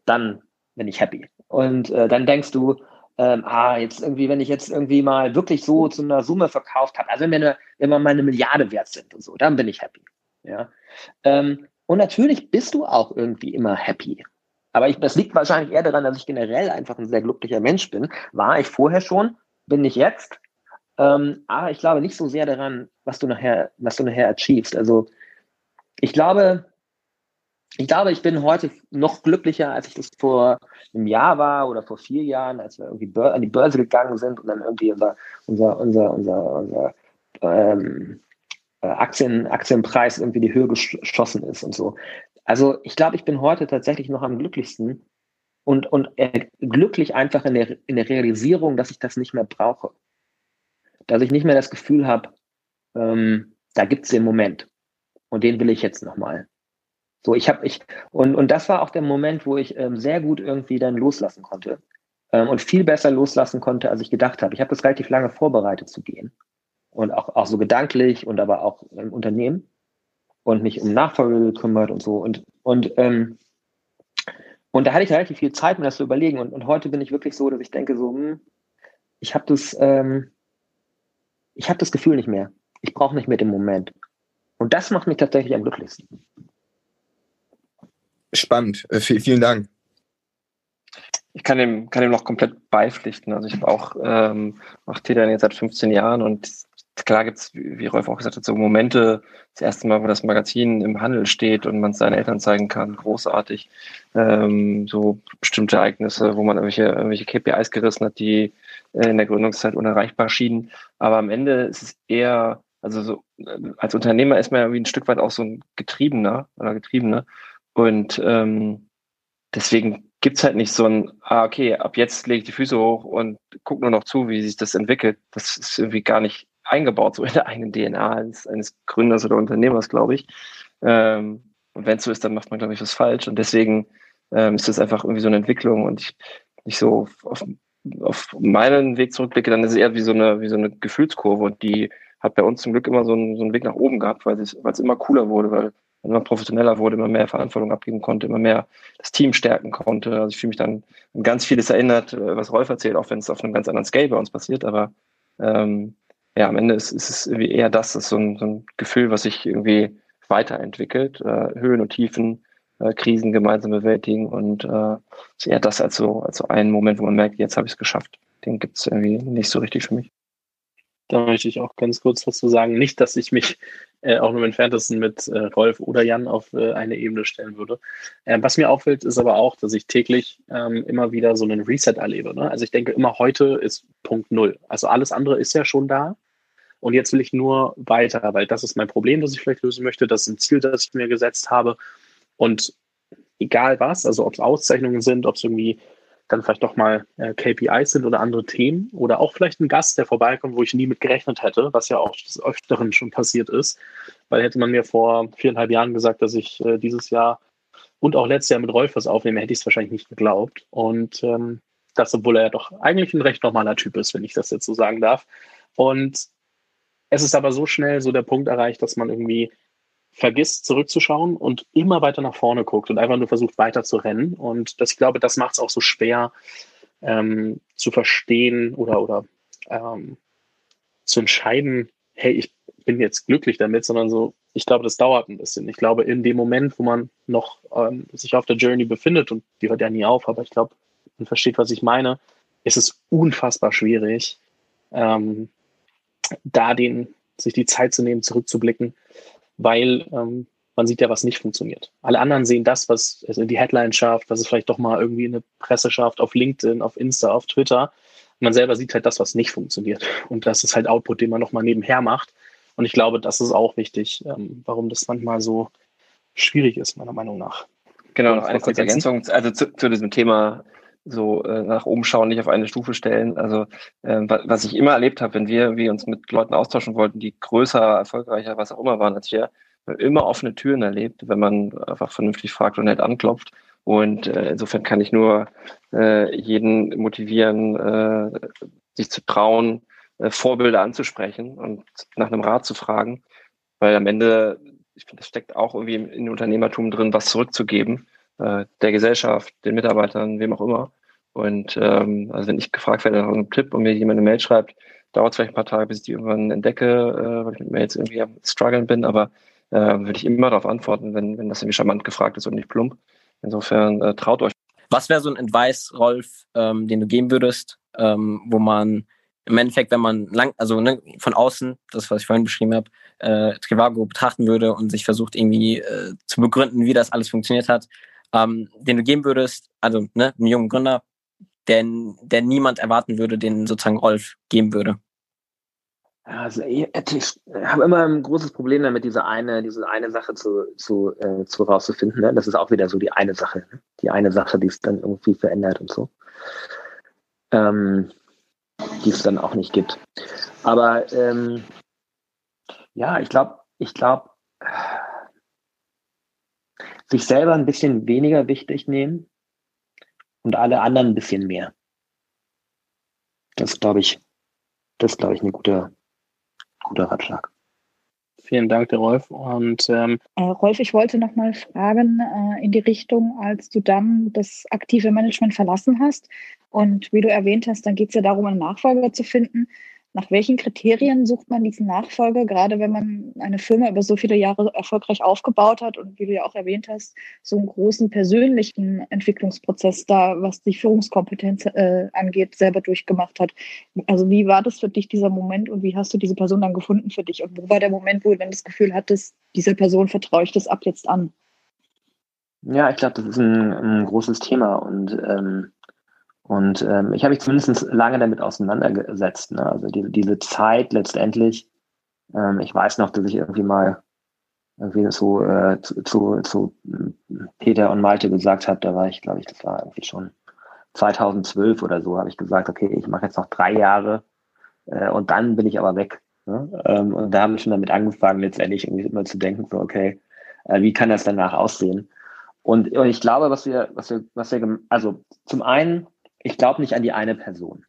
dann bin ich happy. Und äh, dann denkst du, ähm, ah, jetzt irgendwie, wenn ich jetzt irgendwie mal wirklich so zu einer Summe verkauft habe, also wenn eine, wenn wir mal eine Milliarde wert sind und so, dann bin ich happy. Ja. Ähm, und natürlich bist du auch irgendwie immer happy. Aber ich, das liegt wahrscheinlich eher daran, dass ich generell einfach ein sehr glücklicher Mensch bin. War ich vorher schon, bin ich jetzt. Ähm, aber ich glaube nicht so sehr daran, was du nachher, was du nachher achievest. Also ich glaube, ich glaube, ich bin heute noch glücklicher, als ich das vor einem Jahr war oder vor vier Jahren, als wir irgendwie an die Börse gegangen sind und dann irgendwie unser, unser, unser, unser, unser ähm, äh, Aktien, Aktienpreis irgendwie die Höhe geschossen ist und so. Also ich glaube, ich bin heute tatsächlich noch am glücklichsten und, und äh, glücklich einfach in der, in der Realisierung, dass ich das nicht mehr brauche. Dass ich nicht mehr das Gefühl habe, ähm, da gibt es den Moment und den will ich jetzt nochmal. So, ich habe ich und und das war auch der Moment, wo ich ähm, sehr gut irgendwie dann loslassen konnte ähm, und viel besser loslassen konnte, als ich gedacht habe. Ich habe das relativ lange vorbereitet zu gehen und auch auch so gedanklich und aber auch im Unternehmen und mich um Nachfolge gekümmert und so und und ähm, und da hatte ich relativ viel Zeit, mir das zu überlegen und und heute bin ich wirklich so, dass ich denke so, hm, ich habe das ähm, ich habe das Gefühl nicht mehr. Ich brauche nicht mehr den Moment. Und das macht mich tatsächlich am glücklichsten. Spannend. Äh, vielen Dank. Ich kann dem, kann dem noch komplett beipflichten. Also ich habe auch, ähm, mache Täter jetzt seit 15 Jahren und klar gibt es, wie Rolf auch gesagt hat, so Momente, das erste Mal, wo das Magazin im Handel steht und man es seinen Eltern zeigen kann, großartig. Ähm, so bestimmte Ereignisse, wo man irgendwelche, irgendwelche KPIs gerissen hat, die äh, in der Gründungszeit unerreichbar schienen. Aber am Ende ist es eher, also so, äh, als Unternehmer ist man ja irgendwie ein Stück weit auch so ein Getriebener oder Getriebener. Und ähm, deswegen gibt's halt nicht so ein, ah, okay, ab jetzt lege ich die Füße hoch und guck nur noch zu, wie sich das entwickelt. Das ist irgendwie gar nicht eingebaut, so in der eigenen DNA eines, eines Gründers oder Unternehmers, glaube ich. Ähm, und wenn es so ist, dann macht man, glaube ich, was falsch. Und deswegen ähm, ist das einfach irgendwie so eine Entwicklung. Und ich nicht so auf, auf meinen Weg zurückblicke, dann ist es eher wie so eine, wie so eine Gefühlskurve. Und die hat bei uns zum Glück immer so einen, so einen Weg nach oben gehabt, weil es, weil es immer cooler wurde, weil immer professioneller wurde, immer mehr Verantwortung abgeben konnte, immer mehr das Team stärken konnte. Also ich fühle mich dann an ganz vieles erinnert, äh, was Rolf erzählt, auch wenn es auf einem ganz anderen Scale bei uns passiert. Aber ähm, ja, am Ende ist, ist es irgendwie eher das, ist so ein, so ein Gefühl, was sich irgendwie weiterentwickelt, äh, Höhen und Tiefen, äh, Krisen gemeinsam bewältigen und äh, ist eher das als so, als so ein Moment, wo man merkt, jetzt habe ich es geschafft. Den gibt es irgendwie nicht so richtig für mich. Da möchte ich auch ganz kurz dazu sagen, nicht, dass ich mich äh, auch nur im entferntesten mit äh, Rolf oder Jan auf äh, eine Ebene stellen würde. Äh, was mir auffällt, ist aber auch, dass ich täglich ähm, immer wieder so einen Reset erlebe. Ne? Also ich denke immer, heute ist Punkt Null. Also alles andere ist ja schon da. Und jetzt will ich nur weiter, weil das ist mein Problem, das ich vielleicht lösen möchte. Das ist ein Ziel, das ich mir gesetzt habe. Und egal was, also ob es Auszeichnungen sind, ob es irgendwie dann vielleicht doch mal äh, KPIs sind oder andere Themen oder auch vielleicht ein Gast, der vorbeikommt, wo ich nie mit gerechnet hätte, was ja auch des Öfteren schon passiert ist. Weil hätte man mir vor viereinhalb Jahren gesagt, dass ich äh, dieses Jahr und auch letztes Jahr mit Rolf was aufnehme, hätte ich es wahrscheinlich nicht geglaubt. Und ähm, das, obwohl er ja doch eigentlich ein recht normaler Typ ist, wenn ich das jetzt so sagen darf. Und es ist aber so schnell so der Punkt erreicht, dass man irgendwie vergisst, zurückzuschauen und immer weiter nach vorne guckt und einfach nur versucht, weiter zu rennen. Und das, ich glaube, das macht es auch so schwer ähm, zu verstehen oder, oder ähm, zu entscheiden, hey, ich bin jetzt glücklich damit, sondern so, ich glaube, das dauert ein bisschen. Ich glaube, in dem Moment, wo man noch ähm, sich auf der Journey befindet, und die hört ja nie auf, aber ich glaube, man versteht, was ich meine, ist es unfassbar schwierig, ähm, da den, sich die Zeit zu nehmen, zurückzublicken weil ähm, man sieht ja, was nicht funktioniert. Alle anderen sehen das, was es in die Headline schafft, was es vielleicht doch mal irgendwie in eine Presse schafft, auf LinkedIn, auf Insta, auf Twitter. man selber sieht halt das, was nicht funktioniert. Und das ist halt Output, den man nochmal nebenher macht. Und ich glaube, das ist auch wichtig, ähm, warum das manchmal so schwierig ist, meiner Meinung nach. Genau, noch eine kurze Ergänzung. Also zu, zu diesem Thema so äh, nach oben schauen, nicht auf eine Stufe stellen. Also äh, was ich immer erlebt habe, wenn wir, wir uns mit Leuten austauschen wollten, die größer, erfolgreicher, was auch immer waren als wir, immer offene Türen erlebt, wenn man einfach vernünftig fragt und nett anklopft. Und äh, insofern kann ich nur äh, jeden motivieren, äh, sich zu trauen, äh, Vorbilder anzusprechen und nach einem Rat zu fragen, weil am Ende, ich finde, das steckt auch irgendwie im, im Unternehmertum drin, was zurückzugeben äh, der Gesellschaft, den Mitarbeitern, wem auch immer. Und ähm, also wenn ich gefragt werde nach einem Tipp und mir jemand eine Mail schreibt, dauert es vielleicht ein paar Tage, bis ich die irgendwann entdecke, äh, weil ich mit jetzt irgendwie am struggeln bin, aber äh, würde ich immer darauf antworten, wenn, wenn das irgendwie charmant gefragt ist und nicht plump. Insofern äh, traut euch. Was wäre so ein Advice, Rolf, ähm, den du geben würdest, ähm, wo man im Endeffekt, wenn man lang, also ne, von außen, das, was ich vorhin beschrieben habe, äh, Trivago betrachten würde und sich versucht irgendwie äh, zu begründen, wie das alles funktioniert hat, ähm, den du geben würdest, also ne, einem jungen Gründer, der, der niemand erwarten würde, den sozusagen Rolf geben würde? Also ich, ich habe immer ein großes Problem damit, diese eine, diese eine Sache zu, zu, äh, zu rauszufinden. Ne? Das ist auch wieder so die eine Sache, ne? die eine Sache, die es dann irgendwie verändert und so. Ähm, die es dann auch nicht gibt. Aber ähm, ja, ich glaube, ich glaube, sich selber ein bisschen weniger wichtig nehmen und alle anderen ein bisschen mehr. Das glaube ich, das glaube ich, ein guter, guter Ratschlag. Vielen Dank, der Rolf. Und ähm äh, Rolf, ich wollte noch mal fragen äh, in die Richtung, als du dann das aktive Management verlassen hast und wie du erwähnt hast, dann geht es ja darum, einen Nachfolger zu finden. Nach welchen Kriterien sucht man diesen Nachfolger, gerade wenn man eine Firma über so viele Jahre erfolgreich aufgebaut hat und wie du ja auch erwähnt hast, so einen großen persönlichen Entwicklungsprozess da, was die Führungskompetenz äh, angeht, selber durchgemacht hat. Also wie war das für dich, dieser Moment und wie hast du diese Person dann gefunden für dich? Und wo war der Moment, wo du dann das Gefühl hattest, dieser Person vertraue ich das ab jetzt an? Ja, ich glaube, das ist ein, ein großes Thema und ähm, und ähm, ich habe mich zumindest lange damit auseinandergesetzt. Ne? Also die, diese Zeit letztendlich, ähm, ich weiß noch, dass ich irgendwie mal irgendwie so äh, zu, zu, zu Peter und Malte gesagt habe, da war ich, glaube ich, das war irgendwie schon 2012 oder so, habe ich gesagt, okay, ich mache jetzt noch drei Jahre äh, und dann bin ich aber weg. Ne? Ähm, und da haben wir schon damit angefangen, letztendlich irgendwie immer zu denken, so, okay, äh, wie kann das danach aussehen? Und, und ich glaube, was wir, was wir, was wir, also zum einen ich glaube nicht an die eine Person.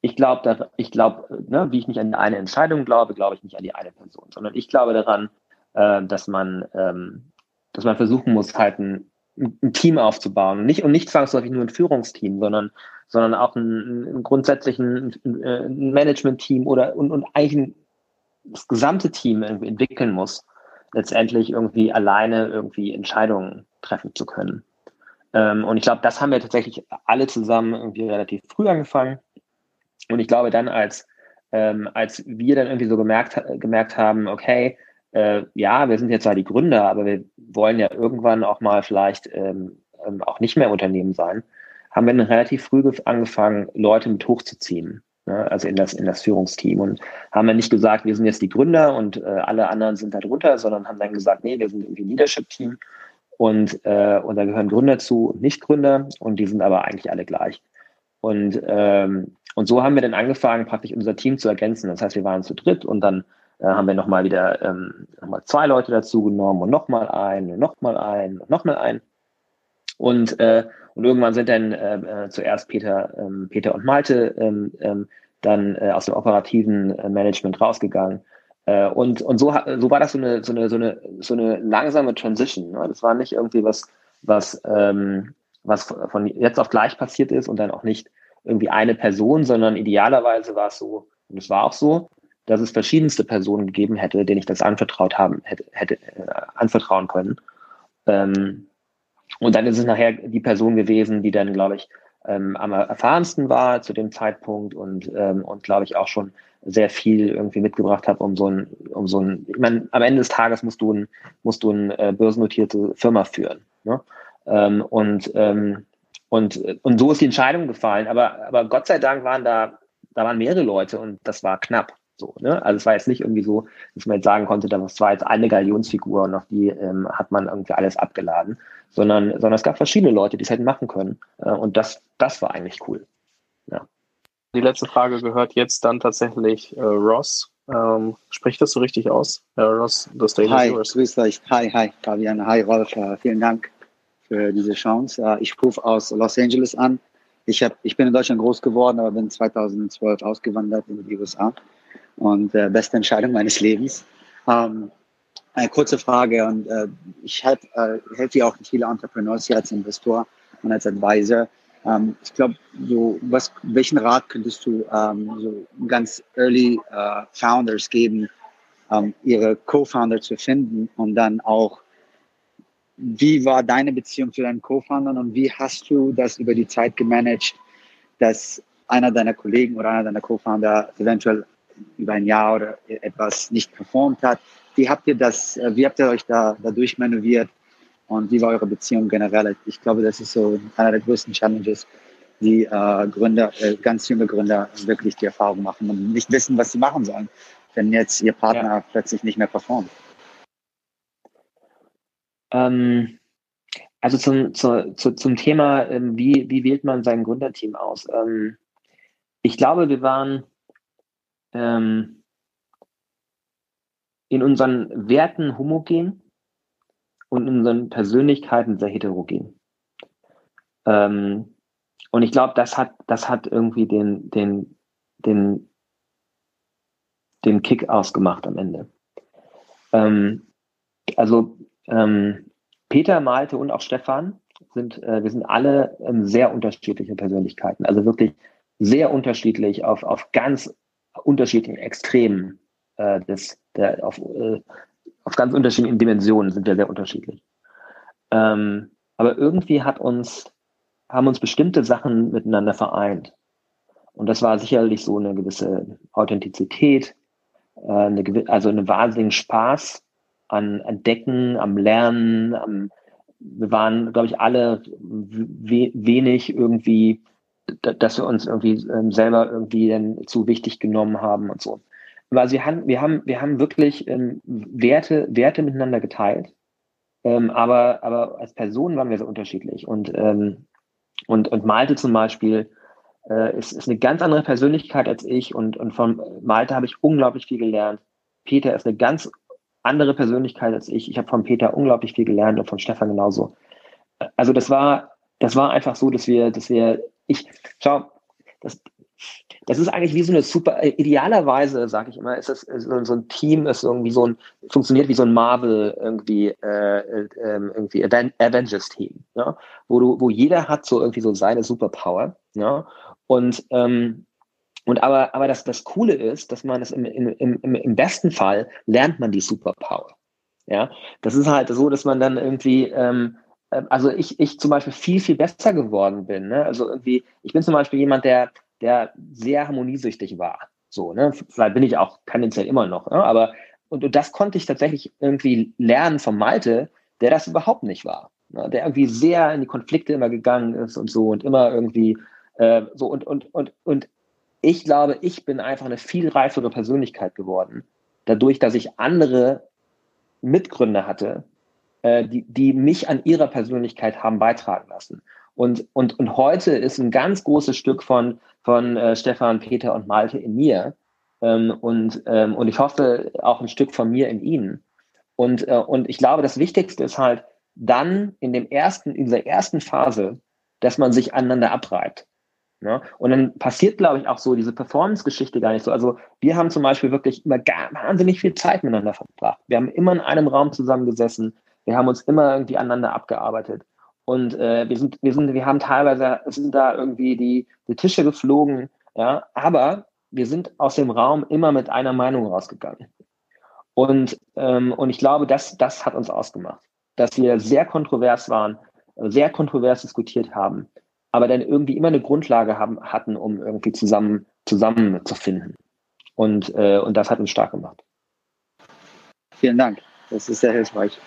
Ich glaube, ich glaube, ne, wie ich nicht an eine Entscheidung glaube, glaube ich nicht an die eine Person, sondern ich glaube daran, äh, dass man, ähm, dass man versuchen muss, halt ein, ein Team aufzubauen nicht und nicht zwangsläufig nur ein Führungsteam, sondern sondern auch ein, ein grundsätzlichen Management-Team oder und, und eigentlich ein, das gesamte Team irgendwie entwickeln muss, letztendlich irgendwie alleine irgendwie Entscheidungen treffen zu können. Ähm, und ich glaube, das haben wir tatsächlich alle zusammen irgendwie relativ früh angefangen. Und ich glaube dann, als, ähm, als wir dann irgendwie so gemerkt, gemerkt haben, okay, äh, ja, wir sind jetzt zwar die Gründer, aber wir wollen ja irgendwann auch mal vielleicht ähm, ähm auch nicht mehr Unternehmen sein, haben wir dann relativ früh angefangen, Leute mit hochzuziehen, ne? also in das, in das Führungsteam. Und haben dann nicht gesagt, wir sind jetzt die Gründer und äh, alle anderen sind da drunter, sondern haben dann gesagt, nee, wir sind irgendwie Leadership-Team und, äh, und da gehören Gründer zu und Nicht-Gründer und die sind aber eigentlich alle gleich. Und, ähm, und so haben wir dann angefangen, praktisch unser Team zu ergänzen. Das heißt, wir waren zu dritt und dann äh, haben wir nochmal wieder ähm, noch zwei Leute dazu genommen und nochmal einen und nochmal einen und nochmal einen. Und, äh, und irgendwann sind dann äh, äh, zuerst Peter, ähm, Peter und Malte ähm, ähm, dann äh, aus dem operativen äh, Management rausgegangen äh, und, und so, so war das so eine, so eine, so eine, so eine langsame Transition. Ne? Das war nicht irgendwie was, was, ähm, was von jetzt auf gleich passiert ist und dann auch nicht irgendwie eine Person, sondern idealerweise war es so, und es war auch so, dass es verschiedenste Personen gegeben hätte, denen ich das anvertraut haben, hätte, hätte äh, anvertrauen können. Ähm, und dann ist es nachher die Person gewesen, die dann, glaube ich, ähm, am erfahrensten war zu dem Zeitpunkt und, ähm, und glaube ich auch schon sehr viel irgendwie mitgebracht habe, um so ein, um so ein, ich meine, am Ende des Tages musst du ein, musst du eine äh, börsennotierte Firma führen. Ne? Ähm, und, ähm, und, und so ist die Entscheidung gefallen. Aber, aber Gott sei Dank waren da, da waren mehrere Leute und das war knapp. So, ne? Also es war jetzt nicht irgendwie so, dass man jetzt sagen konnte, das war jetzt eine Galionsfigur und auf die ähm, hat man irgendwie alles abgeladen, sondern, sondern es gab verschiedene Leute, die es hätten machen können. Äh, und das, das war eigentlich cool. Ja. Die letzte Frage gehört jetzt dann tatsächlich äh, Ross. Ähm, spricht das so richtig aus? Äh, Ross, das Daily Hi, grüß euch. Hi, hi, Fabian. Hi, Rolf. Uh, vielen Dank für diese Chance. Uh, ich rufe aus Los Angeles an. Ich, hab, ich bin in Deutschland groß geworden, aber bin 2012 ausgewandert in die USA. Und äh, beste Entscheidung meines Lebens. Um, eine kurze Frage und äh, ich helfe äh, helf ja auch viele Entrepreneurs hier als Investor und als Advisor. Ähm, ich glaube, so was, welchen Rat könntest du ähm, so ganz early äh, Founders geben, ähm, ihre Co-Founder zu finden und dann auch, wie war deine Beziehung zu deinen Co-Foundern und wie hast du das über die Zeit gemanagt, dass einer deiner Kollegen oder einer deiner Co-Founder eventuell über ein Jahr oder etwas nicht performt hat? Wie habt ihr das, äh, wie habt ihr euch da dadurch manövriert und wie war eure Beziehung generell? Ich glaube, das ist so einer der größten Challenges, die äh, Gründer, äh, ganz junge Gründer wirklich die Erfahrung machen und nicht wissen, was sie machen sollen, wenn jetzt ihr Partner ja. plötzlich nicht mehr performt. Ähm, also zum, zu, zu, zum Thema, ähm, wie, wie wählt man sein Gründerteam aus? Ähm, ich glaube, wir waren ähm, in unseren Werten homogen und in unseren Persönlichkeiten sehr heterogen. Ähm, und ich glaube, das hat, das hat irgendwie den, den, den, den Kick ausgemacht am Ende. Ähm, also ähm, Peter, Malte und auch Stefan sind, äh, wir sind alle ähm, sehr unterschiedliche Persönlichkeiten. Also wirklich sehr unterschiedlich auf, auf ganz unterschiedlichen Extremen äh, des, der, auf, äh, auf ganz unterschiedlichen Dimensionen sind wir sehr unterschiedlich. Ähm, aber irgendwie hat uns, haben uns bestimmte Sachen miteinander vereint. Und das war sicherlich so eine gewisse Authentizität, äh, eine, also eine wahnsinnigen Spaß an Entdecken, am Lernen, am, wir waren, glaube ich, alle we wenig irgendwie, dass wir uns irgendwie ähm, selber irgendwie dann zu wichtig genommen haben und so. Weil sie haben, wir haben, wir haben wirklich ähm, Werte, Werte miteinander geteilt. Ähm, aber, aber als Personen waren wir so unterschiedlich. Und, ähm, und, und Malte zum Beispiel äh, ist, ist eine ganz andere Persönlichkeit als ich. Und, und von Malte habe ich unglaublich viel gelernt. Peter ist eine ganz andere Persönlichkeit als ich. Ich habe von Peter unglaublich viel gelernt und von Stefan genauso. Also das war, das war einfach so, dass wir, dass wir, ich, schau, das, das ist eigentlich wie so eine super, idealerweise, sage ich immer, ist das so, so, ein Team, ist irgendwie so ein, funktioniert wie so ein Marvel irgendwie, äh, äh, irgendwie Avengers-Team, ja? wo wo jeder hat so irgendwie so seine Superpower, ja, und ähm, und aber, aber das, das Coole ist, dass man es im, im, im, im besten Fall lernt man die Superpower. Ja, das ist halt so, dass man dann irgendwie, ähm, äh, also ich, ich zum Beispiel viel, viel besser geworden bin. Ne? Also irgendwie, ich bin zum Beispiel jemand, der, der sehr harmoniesüchtig war. So, ne? Vielleicht bin ich auch tendenziell immer noch, ne? aber und, und das konnte ich tatsächlich irgendwie lernen von Malte, der das überhaupt nicht war. Ne? Der irgendwie sehr in die Konflikte immer gegangen ist und so und immer irgendwie äh, so und, und, und, und ich glaube, ich bin einfach eine viel reifere Persönlichkeit geworden, dadurch, dass ich andere Mitgründer hatte, die, die mich an ihrer Persönlichkeit haben beitragen lassen. Und, und, und heute ist ein ganz großes Stück von, von äh, Stefan, Peter und Malte in mir. Ähm, und, ähm, und ich hoffe auch ein Stück von mir in ihnen. Und, äh, und ich glaube, das Wichtigste ist halt dann in dem ersten, in dieser ersten Phase, dass man sich aneinander abreibt. Ne? Und dann passiert, glaube ich, auch so diese Performance-Geschichte gar nicht so. Also wir haben zum Beispiel wirklich immer wahnsinnig viel Zeit miteinander verbracht. Wir haben immer in einem Raum zusammengesessen. Wir haben uns immer irgendwie aneinander abgearbeitet. Und äh, wir sind, wir sind, wir haben teilweise sind da irgendwie die, die Tische geflogen, ja, aber wir sind aus dem Raum immer mit einer Meinung rausgegangen. Und, ähm, und ich glaube, das, das hat uns ausgemacht, dass wir sehr kontrovers waren, sehr kontrovers diskutiert haben aber dann irgendwie immer eine Grundlage haben, hatten, um irgendwie zusammen, zusammenzufinden. Und, äh, und das hat uns stark gemacht. Vielen Dank. Das ist sehr hilfreich.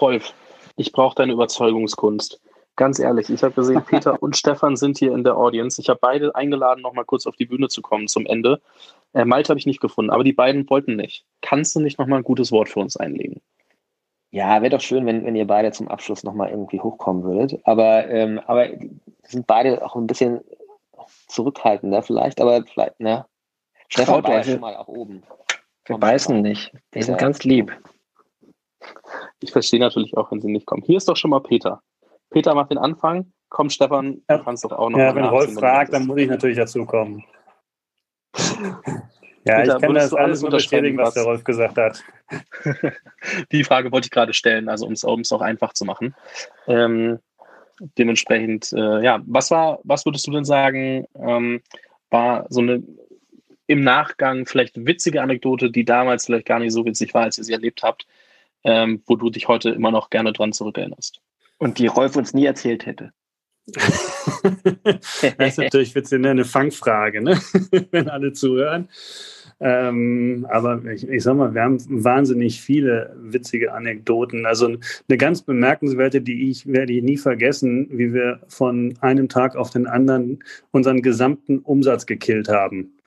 Rolf, ich brauche deine Überzeugungskunst. Ganz ehrlich, ich habe gesehen, Peter und Stefan sind hier in der Audience. Ich habe beide eingeladen, noch mal kurz auf die Bühne zu kommen zum Ende. Äh, Malte habe ich nicht gefunden, aber die beiden wollten nicht. Kannst du nicht noch mal ein gutes Wort für uns einlegen? Ja, wäre doch schön, wenn, wenn ihr beide zum Abschluss nochmal irgendwie hochkommen würdet. Aber, ähm, aber sind beide auch ein bisschen zurückhaltender vielleicht, aber vielleicht, ne? Stefan war schon mal auch oben. Wir beißen nicht. Wir sind ganz lieb. Ich verstehe natürlich auch, wenn sie nicht kommen. Hier ist doch schon mal Peter. Peter macht den Anfang. Komm, Stefan, du kannst doch auch noch Ja, wenn Rolf fragt, dann muss ich natürlich dazu kommen. Ja, Peter, ich kann das alles bestätigen, was der Rolf gesagt hat. Die Frage wollte ich gerade stellen, also um es auch einfach zu machen. Ähm, dementsprechend, äh, ja, was war, was würdest du denn sagen, ähm, war so eine im Nachgang vielleicht witzige Anekdote, die damals vielleicht gar nicht so witzig war, als ihr sie erlebt habt, ähm, wo du dich heute immer noch gerne dran zurückerinnerst? Und die Rolf uns nie erzählt hätte. das ist natürlich witzig, ne? eine Fangfrage, ne? wenn alle zuhören. Ähm, aber ich, ich sag mal, wir haben wahnsinnig viele witzige Anekdoten. Also eine ganz bemerkenswerte, die ich werde ich nie vergessen, wie wir von einem Tag auf den anderen unseren gesamten Umsatz gekillt haben.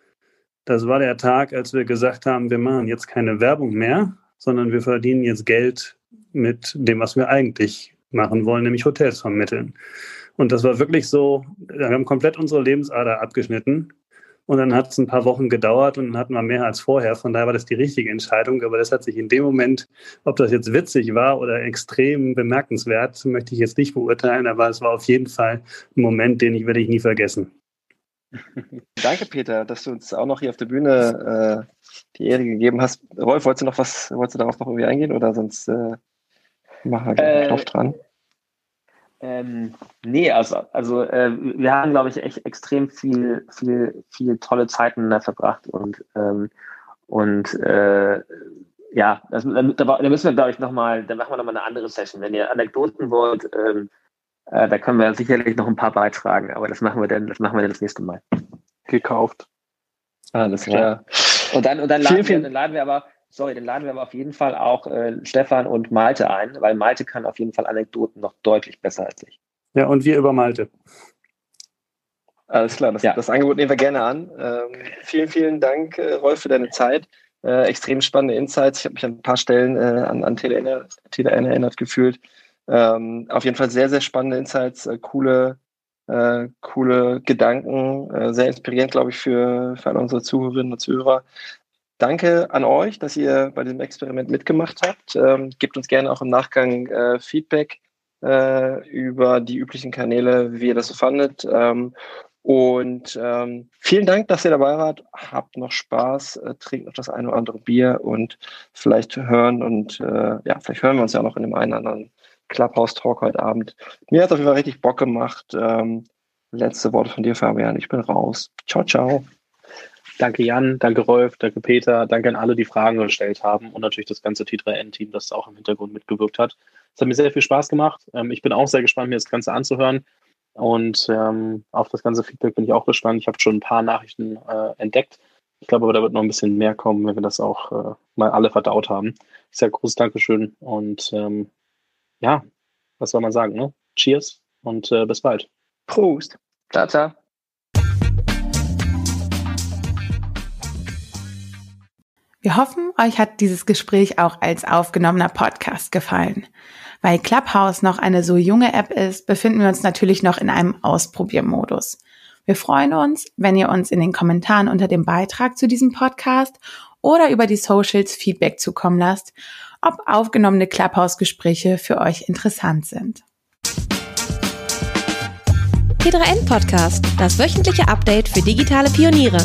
Das war der Tag, als wir gesagt haben, wir machen jetzt keine Werbung mehr, sondern wir verdienen jetzt Geld mit dem, was wir eigentlich machen wollen, nämlich Hotels vermitteln. Und das war wirklich so, wir haben komplett unsere Lebensader abgeschnitten. Und dann hat es ein paar Wochen gedauert und dann hatten wir mehr als vorher. Von daher war das die richtige Entscheidung. Aber das hat sich in dem Moment, ob das jetzt witzig war oder extrem bemerkenswert, möchte ich jetzt nicht beurteilen. Aber es war auf jeden Fall ein Moment, den ich werde ich nie vergessen. Danke, Peter, dass du uns auch noch hier auf der Bühne äh, die Ehre gegeben hast. Rolf, wolltest du noch was, wolltest du darauf noch irgendwie eingehen oder sonst äh, machen wir den Knopf dran? Ähm, nee, also, also äh, wir haben, glaube ich, echt extrem viel, viel, viel tolle Zeiten da verbracht und, ähm, und äh, ja, das, da, da müssen wir, glaube ich, nochmal, da machen wir nochmal eine andere Session. Wenn ihr Anekdoten wollt, ähm, äh, da können wir sicherlich noch ein paar beitragen, aber das machen wir dann, das machen wir dann das nächste Mal. Gekauft. Alles klar. Ja. Und dann, und dann laden, wir, dann laden wir aber, sorry, dann laden wir aber auf jeden Fall auch äh, Stefan und Malte ein, weil Malte kann auf jeden Fall Anekdoten noch deutlich besser als ich. Ja, und wir über Malte. Alles klar, das, ja. das Angebot nehmen wir gerne an. Ähm, vielen, vielen Dank, äh, Rolf, für deine Zeit. Äh, extrem spannende Insights. Ich habe mich an ein paar Stellen äh, an, an TDN, TDN erinnert gefühlt. Ähm, auf jeden Fall sehr, sehr spannende Insights, äh, coole, äh, coole Gedanken, äh, sehr inspirierend, glaube ich, für, für alle unsere Zuhörerinnen und Zuhörer. Danke an euch, dass ihr bei diesem Experiment mitgemacht habt. Ähm, gebt uns gerne auch im Nachgang äh, Feedback äh, über die üblichen Kanäle, wie ihr das so fandet. Ähm, und ähm, vielen Dank, dass ihr dabei wart. Habt noch Spaß, äh, trinkt noch das eine oder andere Bier und vielleicht hören und äh, ja, vielleicht hören wir uns ja noch in dem einen oder anderen Clubhouse-Talk heute Abend. Mir hat es auf jeden Fall richtig Bock gemacht. Ähm, letzte Worte von dir, Fabian. Ich bin raus. Ciao, ciao. Danke Jan, danke Rolf, danke Peter, danke an alle, die Fragen gestellt haben und natürlich das ganze T3N-Team, das auch im Hintergrund mitgewirkt hat. Es hat mir sehr viel Spaß gemacht. Ähm, ich bin auch sehr gespannt, mir das Ganze anzuhören. Und ähm, auf das ganze Feedback bin ich auch gespannt. Ich habe schon ein paar Nachrichten äh, entdeckt. Ich glaube aber, da wird noch ein bisschen mehr kommen, wenn wir das auch äh, mal alle verdaut haben. Sehr großes Dankeschön und ähm, ja, was soll man sagen, ne? Cheers und äh, bis bald. Prost. Ciao, ciao. Wir hoffen, euch hat dieses Gespräch auch als aufgenommener Podcast gefallen. Weil Clubhouse noch eine so junge App ist, befinden wir uns natürlich noch in einem Ausprobiermodus. Wir freuen uns, wenn ihr uns in den Kommentaren unter dem Beitrag zu diesem Podcast oder über die Socials Feedback zukommen lasst, ob aufgenommene Clubhouse-Gespräche für euch interessant sind. T3N Podcast, das wöchentliche Update für digitale Pioniere.